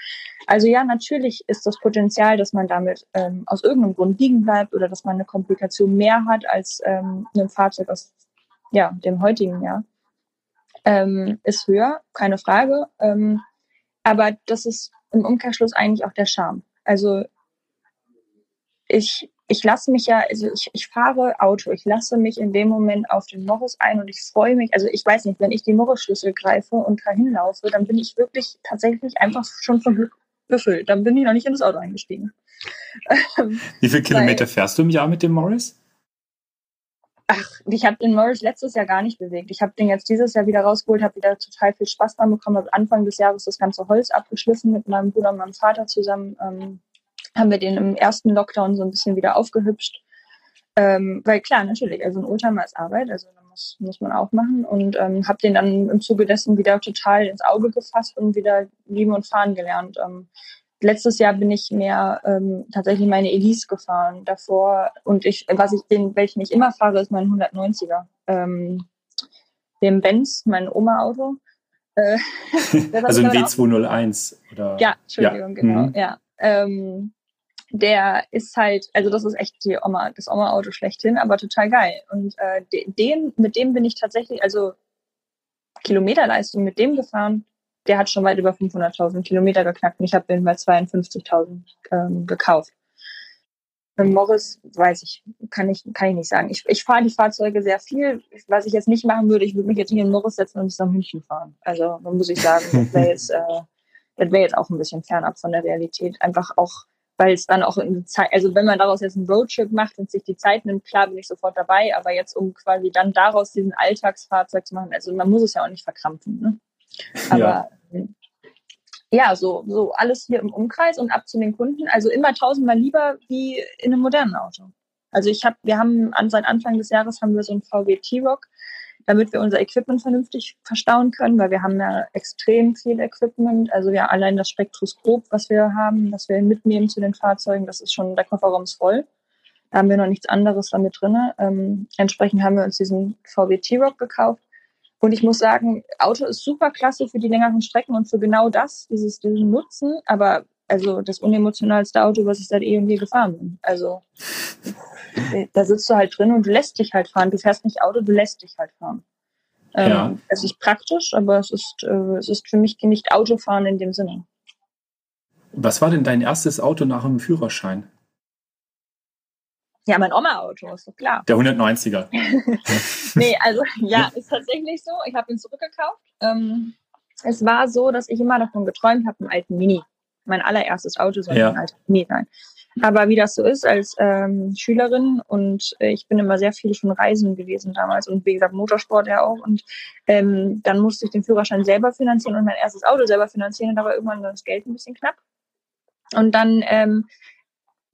Also ja, natürlich ist das Potenzial, dass man damit ähm, aus irgendeinem Grund liegen bleibt oder dass man eine Komplikation mehr hat als ähm, ein Fahrzeug aus ja, dem heutigen Jahr, ähm, ist höher, keine Frage. Ähm, aber das ist im Umkehrschluss eigentlich auch der Charme. Also ich ich lasse mich ja, also ich, ich fahre Auto, ich lasse mich in dem Moment auf den Morris ein und ich freue mich, also ich weiß nicht, wenn ich die Morris-Schlüssel greife und dahin laufe, dann bin ich wirklich tatsächlich einfach schon von Glück befüllt. Dann bin ich noch nicht in das Auto eingestiegen. Wie viele Kilometer Weil, fährst du im Jahr mit dem Morris? Ach, ich habe den Morris letztes Jahr gar nicht bewegt. Ich habe den jetzt dieses Jahr wieder rausgeholt, habe wieder total viel Spaß dran bekommen, habe Anfang des Jahres das ganze Holz abgeschliffen mit meinem Bruder und meinem Vater zusammen. Ähm, haben wir den im ersten Lockdown so ein bisschen wieder aufgehübscht. Ähm, weil klar, natürlich, also ein Oldtimer ist Arbeit, also muss, muss man auch machen. Und ähm, habe den dann im Zuge dessen wieder total ins Auge gefasst und wieder lieben und fahren gelernt. Ähm, letztes Jahr bin ich mehr ähm, tatsächlich meine Elise gefahren davor. Und ich, was ich den, welchen ich immer fahre, ist mein 190er. Ähm, dem Benz, mein Oma-Auto. Äh, [LAUGHS] also ein W201 oder? Ja, Entschuldigung, ja. genau, mhm. ja. Ähm, der ist halt, also das ist echt die Oma, das Oma-Auto schlechthin, aber total geil. Und äh, den, mit dem bin ich tatsächlich, also Kilometerleistung mit dem gefahren, der hat schon weit über 500.000 Kilometer geknackt und ich habe den bei 52.000 ähm, gekauft. Mit Morris weiß ich, kann ich, kann ich nicht sagen. Ich, ich fahre die Fahrzeuge sehr viel. Was ich jetzt nicht machen würde, ich würde mich jetzt nicht in Morris setzen und bis nach München fahren. Also, dann muss ich sagen, das wäre [LAUGHS] jetzt, äh, das wäre jetzt auch ein bisschen fernab von der Realität. Einfach auch weil es dann auch in Zeit, also wenn man daraus jetzt einen Roadtrip macht und sich die Zeit nimmt, klar bin ich sofort dabei, aber jetzt um quasi dann daraus diesen Alltagsfahrzeug zu machen, also man muss es ja auch nicht verkrampfen, ne? Aber ja, ähm, ja so, so alles hier im Umkreis und ab zu den Kunden, also immer tausendmal lieber wie in einem modernen Auto. Also ich habe, wir haben an seit Anfang des Jahres haben wir so ein VW T-Rock, damit wir unser Equipment vernünftig verstauen können, weil wir haben ja extrem viel Equipment. Also ja, allein das Spektroskop, was wir haben, was wir mitnehmen zu den Fahrzeugen, das ist schon, der Kofferraum ist voll. Da haben wir noch nichts anderes damit drin. Ähm, entsprechend haben wir uns diesen VW T-Rock gekauft. Und ich muss sagen, Auto ist super klasse für die längeren Strecken und für genau das, dieses, diesen Nutzen. Aber also das unemotionalste Auto, was ich seit eh und je gefahren bin. Also da sitzt du halt drin und du lässt dich halt fahren. Du fährst nicht Auto, du lässt dich halt fahren. Ähm, ja. Es ist praktisch, aber es ist, äh, es ist für mich nicht Autofahren in dem Sinne. Was war denn dein erstes Auto nach dem Führerschein? Ja, mein Oma-Auto, ist doch klar. Der 190er. [LAUGHS] nee, also ja, ist tatsächlich so. Ich habe ihn zurückgekauft. Ähm, es war so, dass ich immer davon geträumt habe, einen alten Mini mein allererstes Auto soll ja. ein alter Mini sein. Aber wie das so ist als ähm, Schülerin und äh, ich bin immer sehr viel schon reisen gewesen damals und wie gesagt Motorsport ja auch und ähm, dann musste ich den Führerschein selber finanzieren und mein erstes Auto selber finanzieren und da war irgendwann das Geld ein bisschen knapp. Und dann ähm,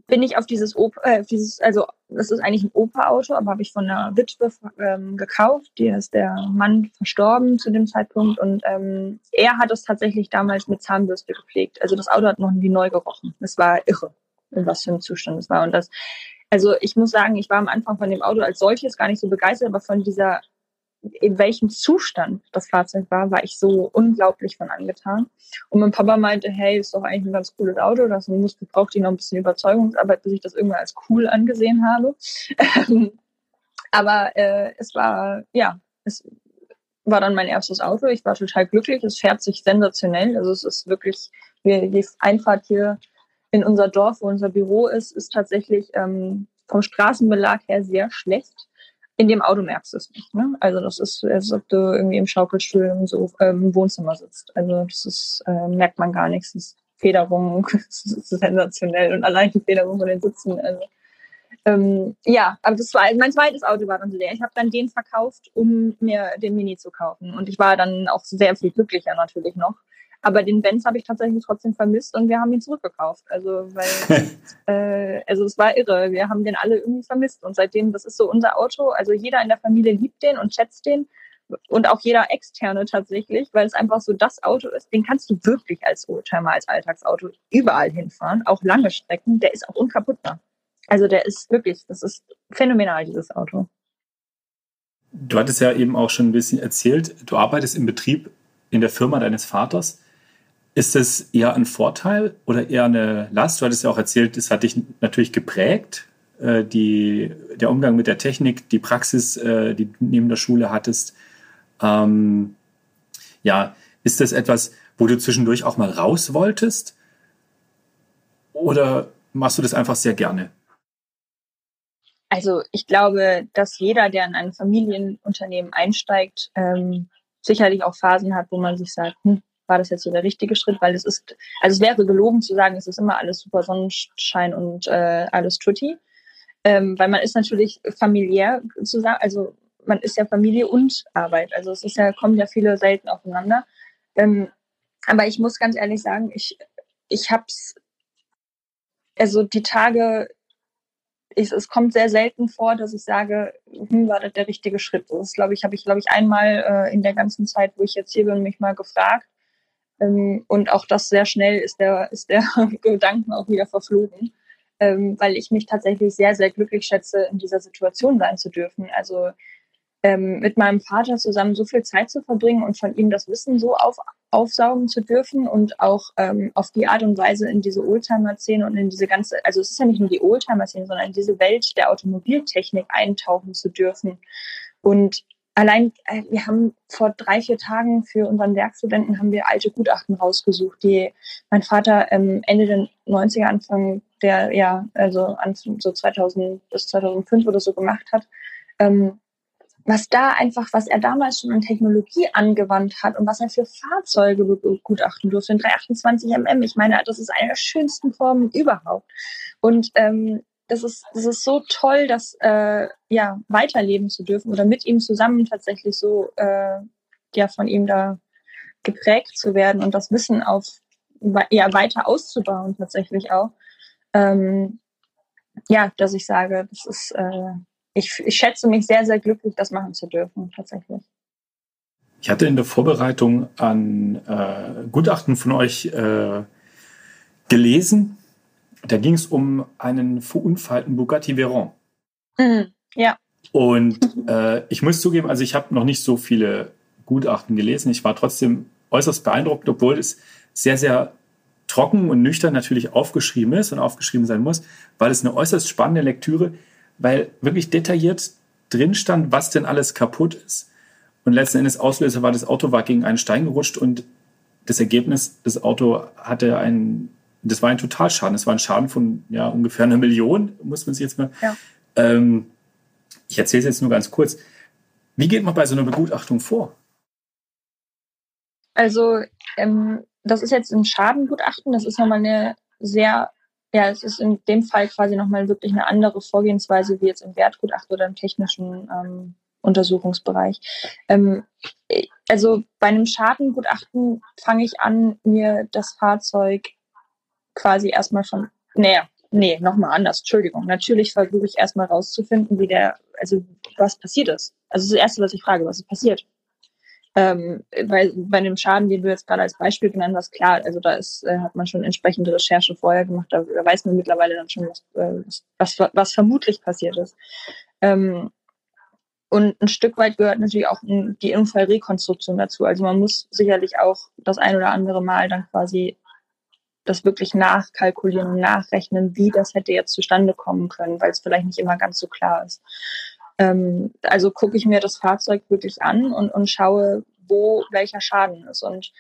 bin ich auf dieses Opa, äh, dieses, also das ist eigentlich ein Opa-Auto, aber habe ich von einer Witwe ähm, gekauft. Die ist der Mann verstorben zu dem Zeitpunkt und ähm, er hat es tatsächlich damals mit Zahnbürste gepflegt. Also das Auto hat noch nie neu gerochen. Es war irre, in was für einem Zustand es war. Und das, also ich muss sagen, ich war am Anfang von dem Auto als solches gar nicht so begeistert, aber von dieser in welchem Zustand das Fahrzeug war, war ich so unglaublich von angetan. Und mein Papa meinte, hey, ist doch eigentlich ein ganz cooles Auto, das muss, braucht die noch ein bisschen Überzeugungsarbeit, bis ich das irgendwann als cool angesehen habe. Aber äh, es war, ja, es war dann mein erstes Auto. Ich war total glücklich. Es fährt sich sensationell. Also es ist wirklich, die Einfahrt hier in unser Dorf, wo unser Büro ist, ist tatsächlich ähm, vom Straßenbelag her sehr schlecht. In dem Auto merkst du es nicht. Ne? Also das ist, als ob du irgendwie im Schaukelstuhl im, so, ähm, im Wohnzimmer sitzt. Also das ist, äh, merkt man gar nichts. Das ist Federung, [LAUGHS] das ist sensationell und allein die Federung von den Sitzen. Also, ähm, ja, aber das war mein zweites Auto war dann leer. Ich habe dann den verkauft, um mir den Mini zu kaufen. Und ich war dann auch sehr viel glücklicher natürlich noch. Aber den Benz habe ich tatsächlich trotzdem vermisst und wir haben ihn zurückgekauft. Also, weil, [LAUGHS] äh, also es war irre. Wir haben den alle irgendwie vermisst. Und seitdem, das ist so unser Auto. Also jeder in der Familie liebt den und schätzt den. Und auch jeder externe tatsächlich, weil es einfach so das Auto ist, den kannst du wirklich als Oldtimer, als Alltagsauto überall hinfahren, auch lange Strecken. Der ist auch unkaputtbar. Also der ist wirklich, das ist phänomenal, dieses Auto. Du hattest ja eben auch schon ein bisschen erzählt, du arbeitest im Betrieb in der Firma deines Vaters. Ist das eher ein Vorteil oder eher eine Last? Du hattest ja auch erzählt, es hat dich natürlich geprägt, äh, die, der Umgang mit der Technik, die Praxis, äh, die du neben der Schule hattest. Ähm, ja, ist das etwas, wo du zwischendurch auch mal raus wolltest? Oder machst du das einfach sehr gerne? Also ich glaube, dass jeder, der in ein Familienunternehmen einsteigt, ähm, sicherlich auch Phasen hat, wo man sich sagt, hm, war das jetzt so der richtige Schritt, weil es ist, also es wäre gelogen zu sagen, es ist immer alles super Sonnenschein und äh, alles tutti, ähm, weil man ist natürlich familiär zusammen, also man ist ja Familie und Arbeit, also es ist ja kommen ja viele selten aufeinander. Ähm, aber ich muss ganz ehrlich sagen, ich ich hab's also die Tage ich, es kommt sehr selten vor, dass ich sage, hm, war das der richtige Schritt. Das glaube ich, habe ich, glaube ich, einmal äh, in der ganzen Zeit, wo ich jetzt hier bin, mich mal gefragt. Ähm, und auch das sehr schnell ist der, ist der [LAUGHS] Gedanken auch wieder verflogen, ähm, weil ich mich tatsächlich sehr, sehr glücklich schätze, in dieser Situation sein zu dürfen. Also ähm, mit meinem Vater zusammen so viel Zeit zu verbringen und von ihm das Wissen so auf, aufsaugen zu dürfen und auch ähm, auf die Art und Weise in diese Oldtimer-Szene und in diese ganze, also es ist ja nicht nur die Oldtimer-Szene, sondern in diese Welt der Automobiltechnik eintauchen zu dürfen. Und allein, äh, wir haben vor drei, vier Tagen für unseren Werkstudenten haben wir alte Gutachten rausgesucht, die mein Vater ähm, Ende der 90er, Anfang der, ja, also so 2000 bis 2005 oder so gemacht hat. Ähm, was da einfach, was er damals schon an Technologie angewandt hat und was er für Fahrzeuge begutachten durfte, in 328 mm. Ich meine, das ist eine der schönsten Formen überhaupt. Und ähm, das ist, das ist so toll, das äh, ja weiterleben zu dürfen oder mit ihm zusammen tatsächlich so äh, ja von ihm da geprägt zu werden und das Wissen auf ja weiter auszubauen tatsächlich auch. Ähm, ja, dass ich sage, das ist äh, ich, ich schätze mich sehr, sehr glücklich, das machen zu dürfen, tatsächlich. Ich hatte in der Vorbereitung an äh, Gutachten von euch äh, gelesen. Da ging es um einen verunfallten Bugatti Veyron. Mhm, ja. Und [LAUGHS] äh, ich muss zugeben, also ich habe noch nicht so viele Gutachten gelesen. Ich war trotzdem äußerst beeindruckt, obwohl es sehr, sehr trocken und nüchtern natürlich aufgeschrieben ist und aufgeschrieben sein muss, weil es eine äußerst spannende Lektüre weil wirklich detailliert drin stand, was denn alles kaputt ist. Und letzten Endes Auslöser war, das Auto war gegen einen Stein gerutscht und das Ergebnis, das Auto hatte einen, das war ein Totalschaden. Das war ein Schaden von ja, ungefähr einer Million, muss man sich jetzt mal. Ja. Ähm, ich erzähle es jetzt nur ganz kurz. Wie geht man bei so einer Begutachtung vor? Also, ähm, das ist jetzt ein Schadengutachten. Das ist nochmal eine sehr ja, es ist in dem Fall quasi nochmal wirklich eine andere Vorgehensweise wie jetzt im Wertgutachten oder im technischen ähm, Untersuchungsbereich. Ähm, also bei einem Schadengutachten fange ich an, mir das Fahrzeug quasi erstmal von, naja, nee, nochmal anders, Entschuldigung. Natürlich versuche ich erstmal rauszufinden, wie der, also was passiert ist. Also das Erste, was ich frage, was ist passiert? Ähm, weil bei dem Schaden, den du jetzt gerade als Beispiel genannt hast, klar, also da ist, äh, hat man schon entsprechende Recherche vorher gemacht, da, da weiß man mittlerweile dann schon, was, äh, was, was vermutlich passiert ist. Ähm, und ein Stück weit gehört natürlich auch die Unfallrekonstruktion dazu. Also man muss sicherlich auch das ein oder andere Mal dann quasi das wirklich nachkalkulieren und nachrechnen, wie das hätte jetzt zustande kommen können, weil es vielleicht nicht immer ganz so klar ist. Ähm, also gucke ich mir das Fahrzeug wirklich an und, und schaue, wo welcher Schaden ist. Und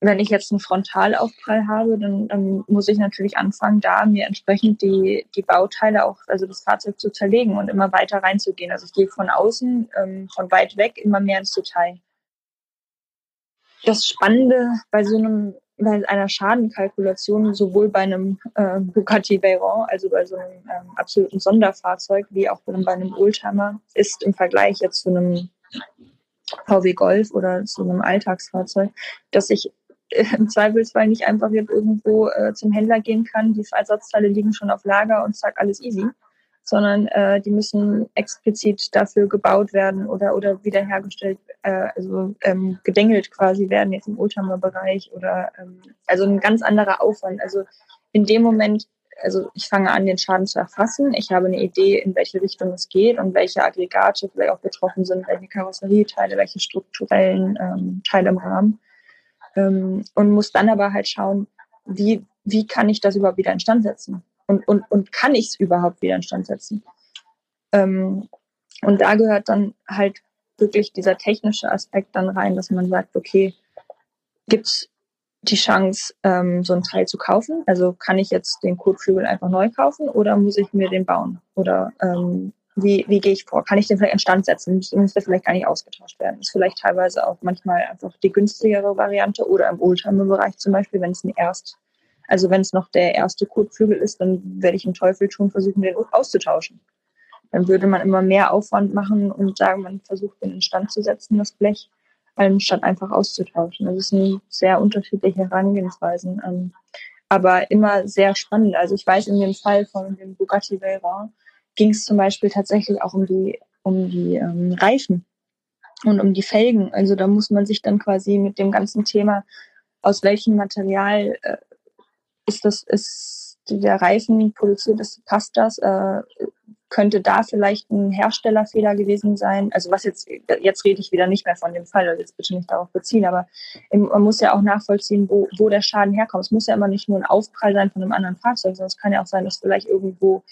wenn ich jetzt einen Frontalaufprall habe, dann, dann muss ich natürlich anfangen, da mir entsprechend die, die Bauteile auch, also das Fahrzeug zu zerlegen und immer weiter reinzugehen. Also ich gehe von außen, ähm, von weit weg immer mehr ins Detail. Das Spannende bei so einem, bei einer Schadenkalkulation, sowohl bei einem äh, Bugatti Veyron, also bei so einem ähm, absoluten Sonderfahrzeug, wie auch bei einem Oldtimer, ist im Vergleich jetzt zu einem VW Golf oder zu einem Alltagsfahrzeug, dass ich im Zweifelsfall nicht einfach jetzt irgendwo äh, zum Händler gehen kann, die Ersatzteile liegen schon auf Lager und zack, alles easy, sondern äh, die müssen explizit dafür gebaut werden oder, oder wiederhergestellt, äh, also ähm, gedengelt quasi werden, jetzt im Oldtimer-Bereich oder ähm, also ein ganz anderer Aufwand. Also in dem Moment, also ich fange an, den Schaden zu erfassen. Ich habe eine Idee, in welche Richtung es geht und welche Aggregate vielleicht auch betroffen sind, welche Karosserieteile, welche strukturellen ähm, Teile im Rahmen ähm, und muss dann aber halt schauen, wie, wie kann ich das überhaupt wieder instand setzen? Und, und, und kann ich es überhaupt wieder instand setzen? Ähm, und da gehört dann halt wirklich dieser technische Aspekt dann rein, dass man sagt, okay, gibt es die Chance, ähm, so ein Teil zu kaufen? Also kann ich jetzt den Kotflügel einfach neu kaufen oder muss ich mir den bauen? Oder ähm, wie, wie gehe ich vor? Kann ich den vielleicht instand setzen? Müsste vielleicht gar nicht ausgetauscht werden. Ist vielleicht teilweise auch manchmal einfach die günstigere Variante oder im Oldtimer-Bereich zum Beispiel, wenn es ein Erst, also wenn es noch der erste Kotflügel ist, dann werde ich im Teufel schon versuchen, den auszutauschen. Dann würde man immer mehr Aufwand machen und sagen, man versucht den instand zu setzen, das Blech, anstatt einfach auszutauschen. Das sind sehr unterschiedliche Herangehensweisen, ähm, aber immer sehr spannend. Also ich weiß in dem Fall von dem Bugatti Veyron, ging es zum Beispiel tatsächlich auch um die, um die ähm, Reifen und um die Felgen. Also da muss man sich dann quasi mit dem ganzen Thema, aus welchem Material äh, ist das, ist der Reifen produziert ist, passt das, äh, könnte da vielleicht ein Herstellerfehler gewesen sein. Also was jetzt, jetzt rede ich wieder nicht mehr von dem Fall, also jetzt bitte nicht darauf beziehen, aber man muss ja auch nachvollziehen, wo, wo der Schaden herkommt. Es muss ja immer nicht nur ein Aufprall sein von einem anderen Fahrzeug, sondern es kann ja auch sein, dass vielleicht irgendwo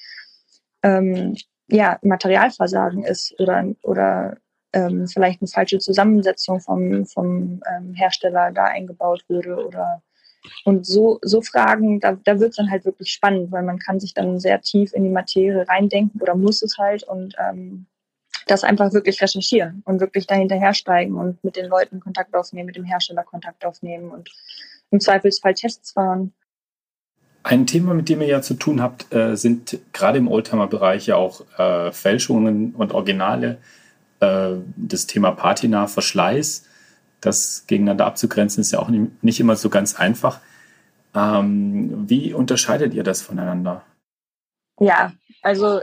ähm, ja, Materialversagen ist oder, oder ähm, vielleicht eine falsche Zusammensetzung vom, vom ähm, Hersteller da eingebaut wurde oder und so, so Fragen, da, da wird es dann halt wirklich spannend, weil man kann sich dann sehr tief in die Materie reindenken oder muss es halt und ähm, das einfach wirklich recherchieren und wirklich dahinterher steigen und mit den Leuten Kontakt aufnehmen, mit dem Hersteller Kontakt aufnehmen und im Zweifelsfall Tests fahren. Ein Thema, mit dem ihr ja zu tun habt, äh, sind gerade im Oldtimer-Bereich ja auch äh, Fälschungen und Originale. Äh, das Thema Patina, Verschleiß, das gegeneinander abzugrenzen, ist ja auch nicht, immer so ganz einfach. Ähm, wie unterscheidet ihr das voneinander? Ja, also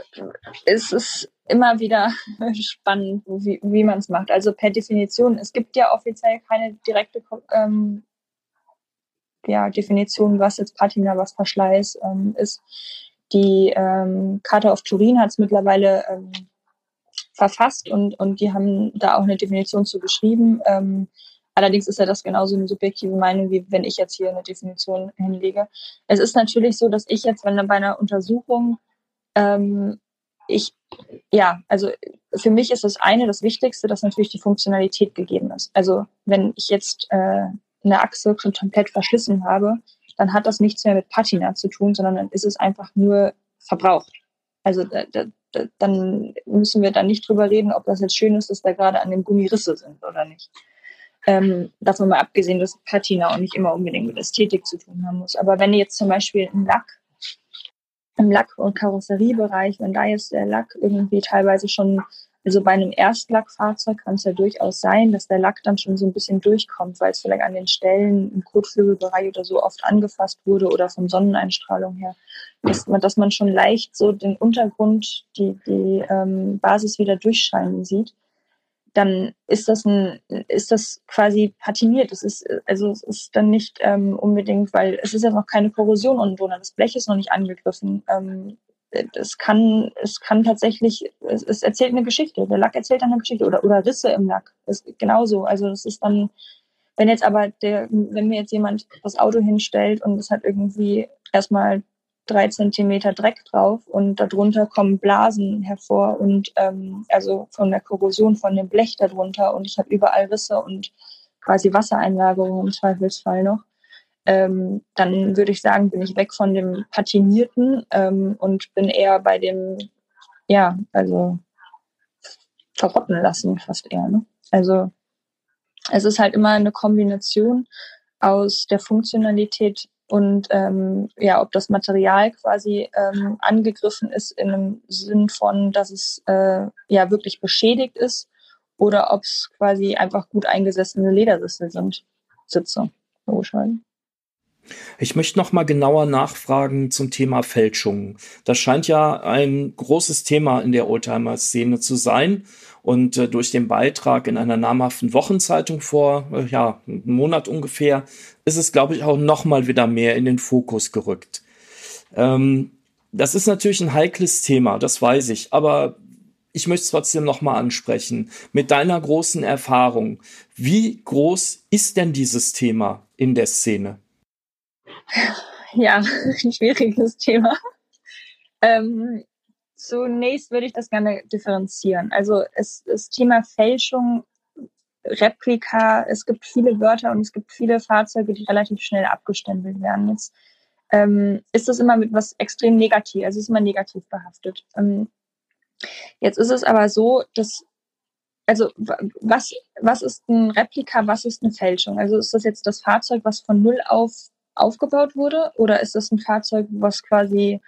es ist immer wieder [LAUGHS] spannend, wie, wie man es macht. Also per Definition, es gibt ja offiziell keine direkte ähm, ja, Definition, was jetzt Patina, was Verschleiß ähm, ist. Die ähm, Charta of Turin hat es mittlerweile ähm, verfasst und, und die haben da auch eine Definition zu geschrieben. Ähm, allerdings ist ja das genauso eine subjektive Meinung, wie wenn ich jetzt hier eine Definition hinlege. Es ist natürlich so, dass ich jetzt, wenn bei einer Untersuchung ähm, ich, ja, also für mich ist das eine, das Wichtigste, dass natürlich die Funktionalität gegeben ist. Also wenn ich jetzt äh, eine Achse schon komplett verschlissen habe, dann hat das nichts mehr mit Patina zu tun, sondern dann ist es einfach nur verbraucht. Also da, da, da, dann müssen wir da nicht drüber reden, ob das jetzt schön ist, dass da gerade an dem Gummi Risse sind oder nicht. Ähm, davon mal abgesehen, dass Patina auch nicht immer unbedingt mit Ästhetik zu tun haben muss. Aber wenn jetzt zum Beispiel ein Lack, im Lack- und Karosseriebereich, wenn da jetzt der Lack irgendwie teilweise schon also bei einem Erstlackfahrzeug kann es ja durchaus sein, dass der Lack dann schon so ein bisschen durchkommt, weil es vielleicht an den Stellen im Kotflügelbereich oder so oft angefasst wurde oder von Sonneneinstrahlung her, dass man, dass man schon leicht so den Untergrund, die, die ähm, Basis wieder durchscheinen sieht. Dann ist das ein, ist das quasi patiniert. Es ist, also es ist dann nicht ähm, unbedingt, weil es ist ja noch keine Korrosion unten drunter. Das Blech ist noch nicht angegriffen. Ähm, es kann, es kann tatsächlich, es, es, erzählt eine Geschichte. Der Lack erzählt eine Geschichte oder, oder Risse im Lack. Das ist genauso. Also das ist dann, wenn jetzt aber der, wenn mir jetzt jemand das Auto hinstellt und es hat irgendwie erstmal drei Zentimeter Dreck drauf und darunter kommen Blasen hervor und ähm, also von der Korrosion von dem Blech darunter und ich habe überall Risse und quasi Wassereinlagerung im Zweifelsfall noch, ähm, dann würde ich sagen, bin ich weg von dem Patinierten ähm, und bin eher bei dem, ja, also verrotten lassen fast eher. Ne? Also es ist halt immer eine Kombination aus der Funktionalität und ähm, ja, ob das Material quasi ähm, angegriffen ist in einem Sinn von, dass es äh, ja wirklich beschädigt ist oder ob es quasi einfach gut eingesessene Ledersessel sind. Sitze, logischerweise. Ich möchte noch mal genauer nachfragen zum Thema Fälschungen. Das scheint ja ein großes Thema in der Oldtimer-Szene zu sein. Und äh, durch den Beitrag in einer namhaften Wochenzeitung vor äh, ja, einem Monat ungefähr ist es, glaube ich, auch noch mal wieder mehr in den Fokus gerückt. Ähm, das ist natürlich ein heikles Thema, das weiß ich. Aber ich möchte es trotzdem noch mal ansprechen. Mit deiner großen Erfahrung, wie groß ist denn dieses Thema in der Szene? Ja, [LAUGHS] ein schwieriges Thema. Ähm, zunächst würde ich das gerne differenzieren. Also es, das Thema Fälschung, Replika, es gibt viele Wörter und es gibt viele Fahrzeuge, die relativ schnell abgestempelt werden. Jetzt ähm, ist das immer mit was extrem negativ, also ist immer negativ behaftet. Ähm, jetzt ist es aber so, dass also was, was ist ein Replika, was ist eine Fälschung? Also ist das jetzt das Fahrzeug, was von null auf aufgebaut wurde? Oder ist das ein Fahrzeug, was quasi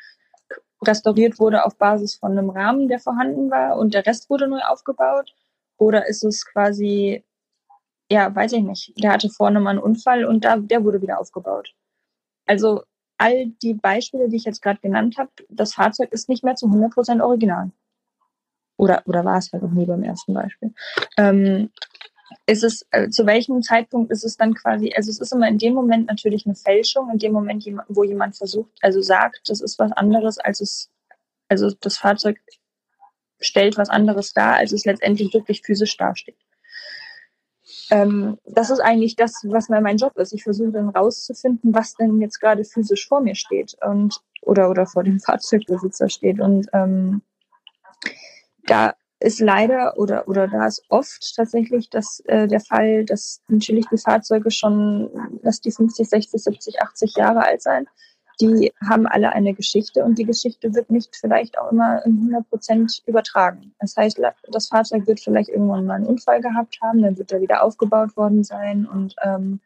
restauriert wurde auf Basis von einem Rahmen, der vorhanden war und der Rest wurde neu aufgebaut? Oder ist es quasi, ja, weiß ich nicht, der hatte vorne mal einen Unfall und da, der wurde wieder aufgebaut? Also all die Beispiele, die ich jetzt gerade genannt habe, das Fahrzeug ist nicht mehr zu 100% original. Oder, oder war es halt noch nie beim ersten Beispiel. Ähm, ist es, äh, zu welchem Zeitpunkt ist es dann quasi, also es ist immer in dem Moment natürlich eine Fälschung, in dem Moment, wo jemand versucht, also sagt, das ist was anderes, als es, also das Fahrzeug stellt was anderes dar, als es letztendlich wirklich physisch dasteht. Ähm, das ist eigentlich das, was mein Job ist. Ich versuche dann rauszufinden, was denn jetzt gerade physisch vor mir steht und oder oder vor dem [LAUGHS] Fahrzeugbesitzer steht. Und ähm, da ist leider oder oder da ist oft tatsächlich das äh, der Fall, dass natürlich die Fahrzeuge schon, dass die 50, 60, 70, 80 Jahre alt sein. Die haben alle eine Geschichte und die Geschichte wird nicht vielleicht auch immer in 100 Prozent übertragen. Das heißt, das Fahrzeug wird vielleicht irgendwann mal einen Unfall gehabt haben, dann wird er wieder aufgebaut worden sein und ähm,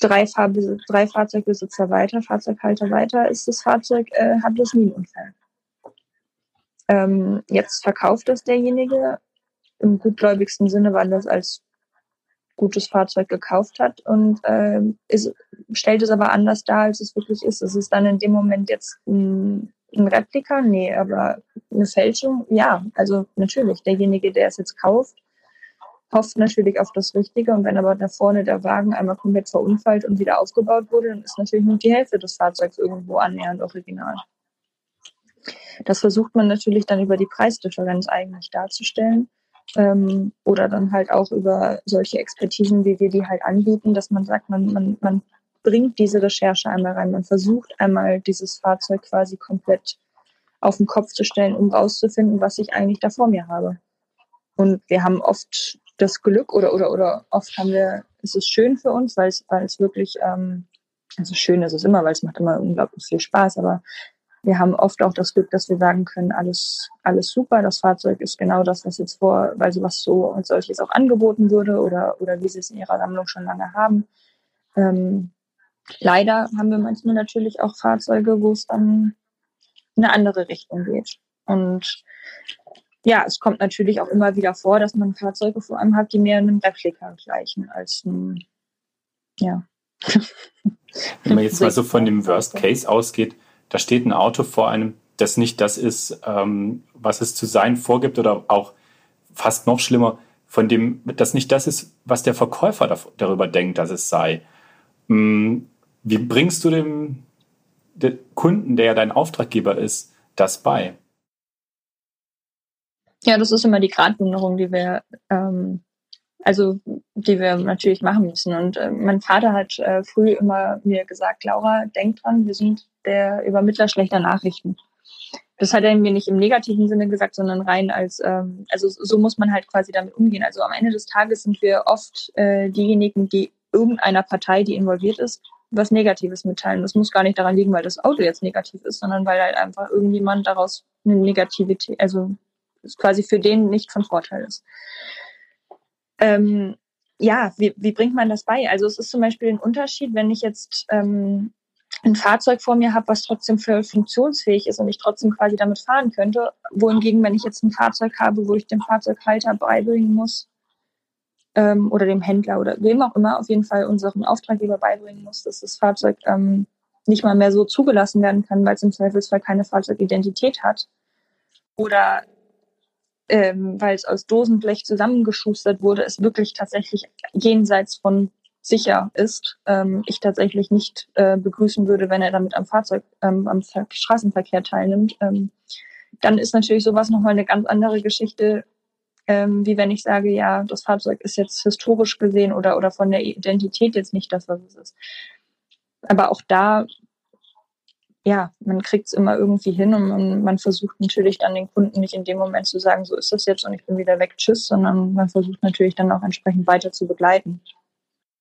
drei, Fahr drei Fahrzeugbesitzer weiter, Fahrzeughalter weiter, ist das Fahrzeug, äh, hat bloß nie einen Unfall. Ähm, jetzt verkauft das derjenige im gutgläubigsten Sinne, weil er es als gutes Fahrzeug gekauft hat und ähm, ist, stellt es aber anders dar, als es wirklich ist. Ist es dann in dem Moment jetzt ein, ein Replika? Nee, aber eine Fälschung? Ja, also natürlich. Derjenige, der es jetzt kauft, hofft natürlich auf das Richtige und wenn aber da vorne der Wagen einmal komplett verunfallt und wieder aufgebaut wurde, dann ist natürlich nur die Hälfte des Fahrzeugs irgendwo annähernd original. Das versucht man natürlich dann über die Preisdifferenz eigentlich darzustellen. Ähm, oder dann halt auch über solche Expertisen, wie wir die halt anbieten, dass man sagt, man, man, man bringt diese Recherche einmal rein. Man versucht einmal dieses Fahrzeug quasi komplett auf den Kopf zu stellen, um rauszufinden, was ich eigentlich da vor mir habe. Und wir haben oft das Glück oder, oder, oder oft haben wir, ist es schön für uns, weil es, weil es wirklich, ähm, also schön ist es immer, weil es macht immer unglaublich viel Spaß, aber wir haben oft auch das Glück, dass wir sagen können, alles, alles super, das Fahrzeug ist genau das, was jetzt vor, weil sowas so und solches auch angeboten wurde oder, oder wie sie es in ihrer Sammlung schon lange haben. Ähm, leider haben wir manchmal natürlich auch Fahrzeuge, wo es dann in eine andere Richtung geht. Und ja, es kommt natürlich auch immer wieder vor, dass man Fahrzeuge vor allem hat, die mehr einem Replika gleichen als ein, ja. Wenn man jetzt mal so von dem Worst Case ausgeht, da steht ein Auto vor einem, das nicht das ist, ähm, was es zu sein vorgibt oder auch fast noch schlimmer, von dem das nicht das ist, was der Verkäufer darüber denkt, dass es sei. Hm, wie bringst du dem, dem Kunden, der ja dein Auftraggeber ist, das bei? Ja, das ist immer die Gratwanderung, die wir, ähm, also die wir natürlich machen müssen. Und äh, mein Vater hat äh, früh immer mir gesagt, Laura, denk dran, wir sind der Übermittler schlechter Nachrichten. das hat er mir nicht im negativen Sinne gesagt, sondern rein als, ähm, also so muss man halt quasi damit umgehen. Also am Ende des Tages sind wir oft äh, diejenigen, die irgendeiner Partei, die involviert ist, was Negatives mitteilen. Das muss gar nicht daran liegen, weil das Auto jetzt negativ ist, sondern weil halt einfach irgendjemand daraus eine Negativität, also quasi für den nicht von Vorteil ist. Ähm, ja, wie, wie bringt man das bei? Also es ist zum Beispiel ein Unterschied, wenn ich jetzt ähm, ein Fahrzeug vor mir habe, was trotzdem voll funktionsfähig ist und ich trotzdem quasi damit fahren könnte. Wohingegen, wenn ich jetzt ein Fahrzeug habe, wo ich dem Fahrzeughalter beibringen muss ähm, oder dem Händler oder wem auch immer, auf jeden Fall unseren Auftraggeber beibringen muss, dass das Fahrzeug ähm, nicht mal mehr so zugelassen werden kann, weil es im Zweifelsfall keine Fahrzeugidentität hat. Oder ähm, weil es aus Dosenblech zusammengeschustert wurde, es wirklich tatsächlich jenseits von sicher ist, ähm, ich tatsächlich nicht äh, begrüßen würde, wenn er damit am Fahrzeug, ähm, am Ver Straßenverkehr teilnimmt. Ähm, dann ist natürlich sowas nochmal eine ganz andere Geschichte, ähm, wie wenn ich sage, ja, das Fahrzeug ist jetzt historisch gesehen oder, oder von der Identität jetzt nicht das, was es ist. Aber auch da ja, man kriegt es immer irgendwie hin und man, man, versucht natürlich dann den Kunden nicht in dem Moment zu sagen, so ist das jetzt und ich bin wieder weg, tschüss, sondern man versucht natürlich dann auch entsprechend weiter zu begleiten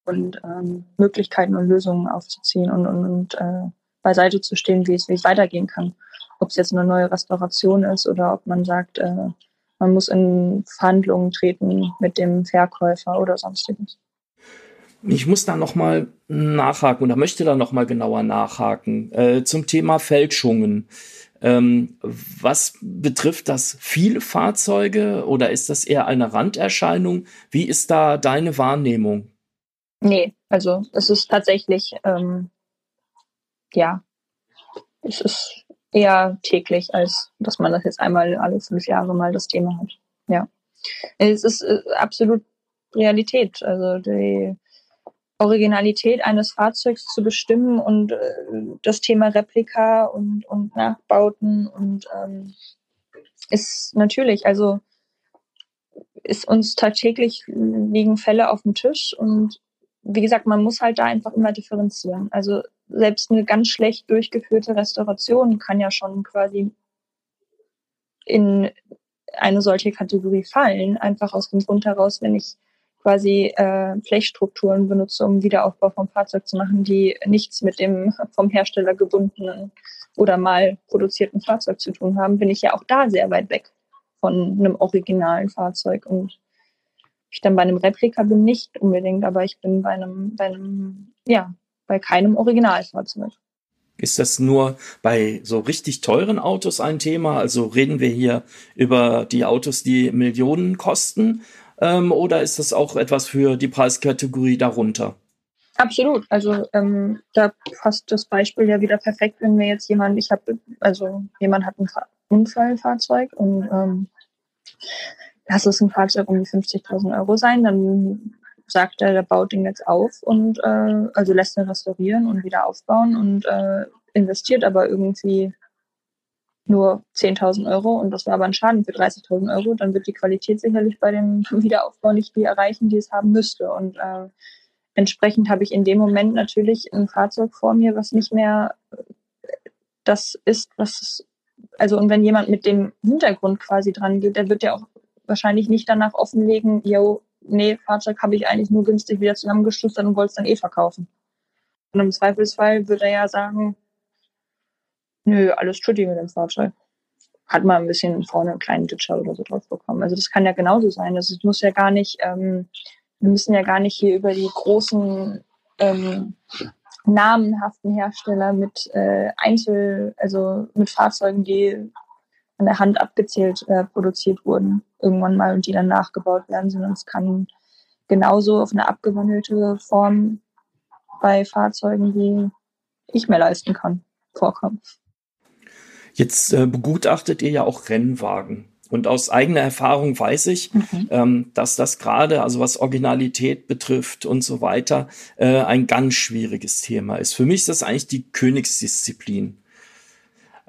und ähm, Möglichkeiten und Lösungen aufzuziehen und, und, und äh, beiseite zu stehen, wie es, wie es weitergehen kann. Ob es jetzt eine neue Restauration ist oder ob man sagt, äh, man muss in Verhandlungen treten mit dem Verkäufer oder sonstiges. Ich muss da noch mal nachhaken oder möchte da noch mal genauer nachhaken äh, zum Thema Fälschungen. Ähm, was betrifft das viele Fahrzeuge oder ist das eher eine Randerscheinung? Wie ist da deine Wahrnehmung? Nee, also es ist tatsächlich, ähm, ja, es ist eher täglich, als dass man das jetzt einmal alle fünf Jahre mal das Thema hat. Ja, es ist äh, absolut Realität. Also die Originalität eines Fahrzeugs zu bestimmen und äh, das Thema Replika und, und Nachbauten und ähm, ist natürlich, also ist uns tagtäglich liegen Fälle auf dem Tisch und wie gesagt, man muss halt da einfach immer differenzieren. Also selbst eine ganz schlecht durchgeführte Restauration kann ja schon quasi in eine solche Kategorie fallen, einfach aus dem Grund heraus, wenn ich quasi äh, Blechstrukturen benutze, um Wiederaufbau vom Fahrzeug zu machen, die nichts mit dem vom Hersteller gebundenen oder mal produzierten Fahrzeug zu tun haben, bin ich ja auch da sehr weit weg von einem originalen Fahrzeug. Und ich dann bei einem Replika bin nicht unbedingt, aber ich bin bei einem, bei einem, ja, bei keinem Originalfahrzeug. Ist das nur bei so richtig teuren Autos ein Thema? Also reden wir hier über die Autos, die Millionen kosten? ähm, oder ist das auch etwas für die Preiskategorie darunter? Absolut. Also ähm, da passt das Beispiel ja wieder perfekt, wenn mir jetzt jemand, ich habe, also jemand hat ein Unfallfahrzeug und ähm, lass es ein Fahrzeug um die 50.000 Euro sein, dann sagt er, der baut den jetzt auf und äh, also lässt ihn restaurieren und wieder aufbauen und äh, investiert aber irgendwie nur 10.000 Euro und das war aber ein Schaden für 30.000 Euro, dann wird die Qualität sicherlich bei dem [LAUGHS] Wiederaufbau nicht die erreichen, die es haben müsste. Und äh, entsprechend habe ich in dem Moment natürlich ein Fahrzeug vor mir, was nicht mehr das ist, was es, also und wenn jemand mit dem Hintergrund quasi dran geht, der wird ja auch wahrscheinlich nicht danach offenlegen, yo, nee, Fahrzeug habe ich eigentlich nur günstig wieder zusammengeschustert und wollte es dann eh verkaufen. Und im Zweifelsfall würde er ja sagen, Nö, alles tutti mit dem Fahrzeug. Hat mal ein bisschen vorne einen kleinen Ditcher oder so drauf bekommen. Also das kann ja genauso sein. Das muss ja gar nicht, ähm, wir müssen ja gar nicht hier über die großen ähm, namenhaften Hersteller mit äh, Einzel, also mit Fahrzeugen, die an der Hand abgezählt äh, produziert wurden, irgendwann mal und die dann nachgebaut werden, sondern es kann genauso auf eine abgewandelte Form bei Fahrzeugen, die ich mir leisten kann, vorkommen. Jetzt äh, begutachtet ihr ja auch Rennwagen. Und aus eigener Erfahrung weiß ich, mhm. ähm, dass das gerade, also was Originalität betrifft und so weiter, äh, ein ganz schwieriges Thema ist. Für mich ist das eigentlich die Königsdisziplin.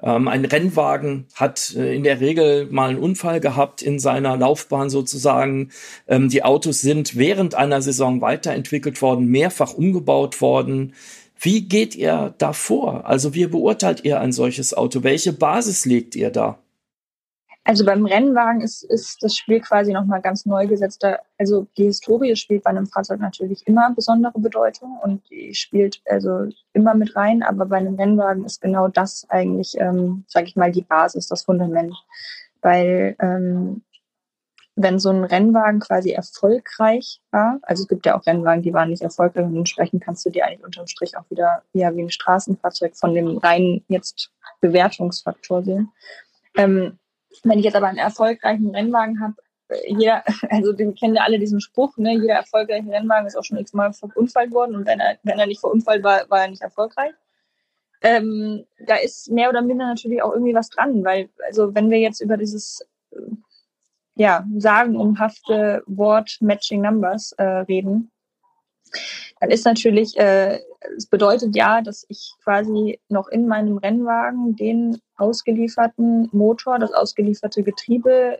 Ähm, ein Rennwagen hat äh, in der Regel mal einen Unfall gehabt in seiner Laufbahn sozusagen. Ähm, die Autos sind während einer Saison weiterentwickelt worden, mehrfach umgebaut worden Wie geht ihr da vor? Also wie beurteilt ihr ein solches Auto? Welche Basis legt ihr da? Also beim Rennwagen ist, ist das Spiel quasi nochmal ganz neu gesetzt. Also die Historie spielt bei einem Fahrzeug natürlich immer besondere Bedeutung und die spielt also immer mit rein, aber bei einem Rennwagen ist genau das eigentlich, ähm, sage ich mal, die Basis, das Fundament. Weil ähm, wenn so ein Rennwagen quasi erfolgreich war, also es gibt ja auch Rennwagen, die waren nicht erfolgreich und entsprechend kannst du die eigentlich unterm Strich auch wieder eher wie ein Straßenfahrzeug von dem reinen jetzt Bewertungsfaktor sehen. Ähm, wenn ich jetzt aber einen erfolgreichen Rennwagen habe, äh, jeder, [LAUGHS] also den kennen ja alle diesen Spruch, ne, jeder erfolgreiche Rennwagen ist auch schon x-mal verunfallt worden und wenn er, wenn er nicht verunfallt war, war er nicht erfolgreich. Ähm, da ist mehr oder minder natürlich auch irgendwie was dran, weil, also wenn wir jetzt über dieses äh, ja, sagenumhafte Wort Matching Numbers äh, reden, dann ist natürlich, äh, es bedeutet ja, dass ich quasi noch in meinem Rennwagen den ausgelieferten Motor, das ausgelieferte Getriebe,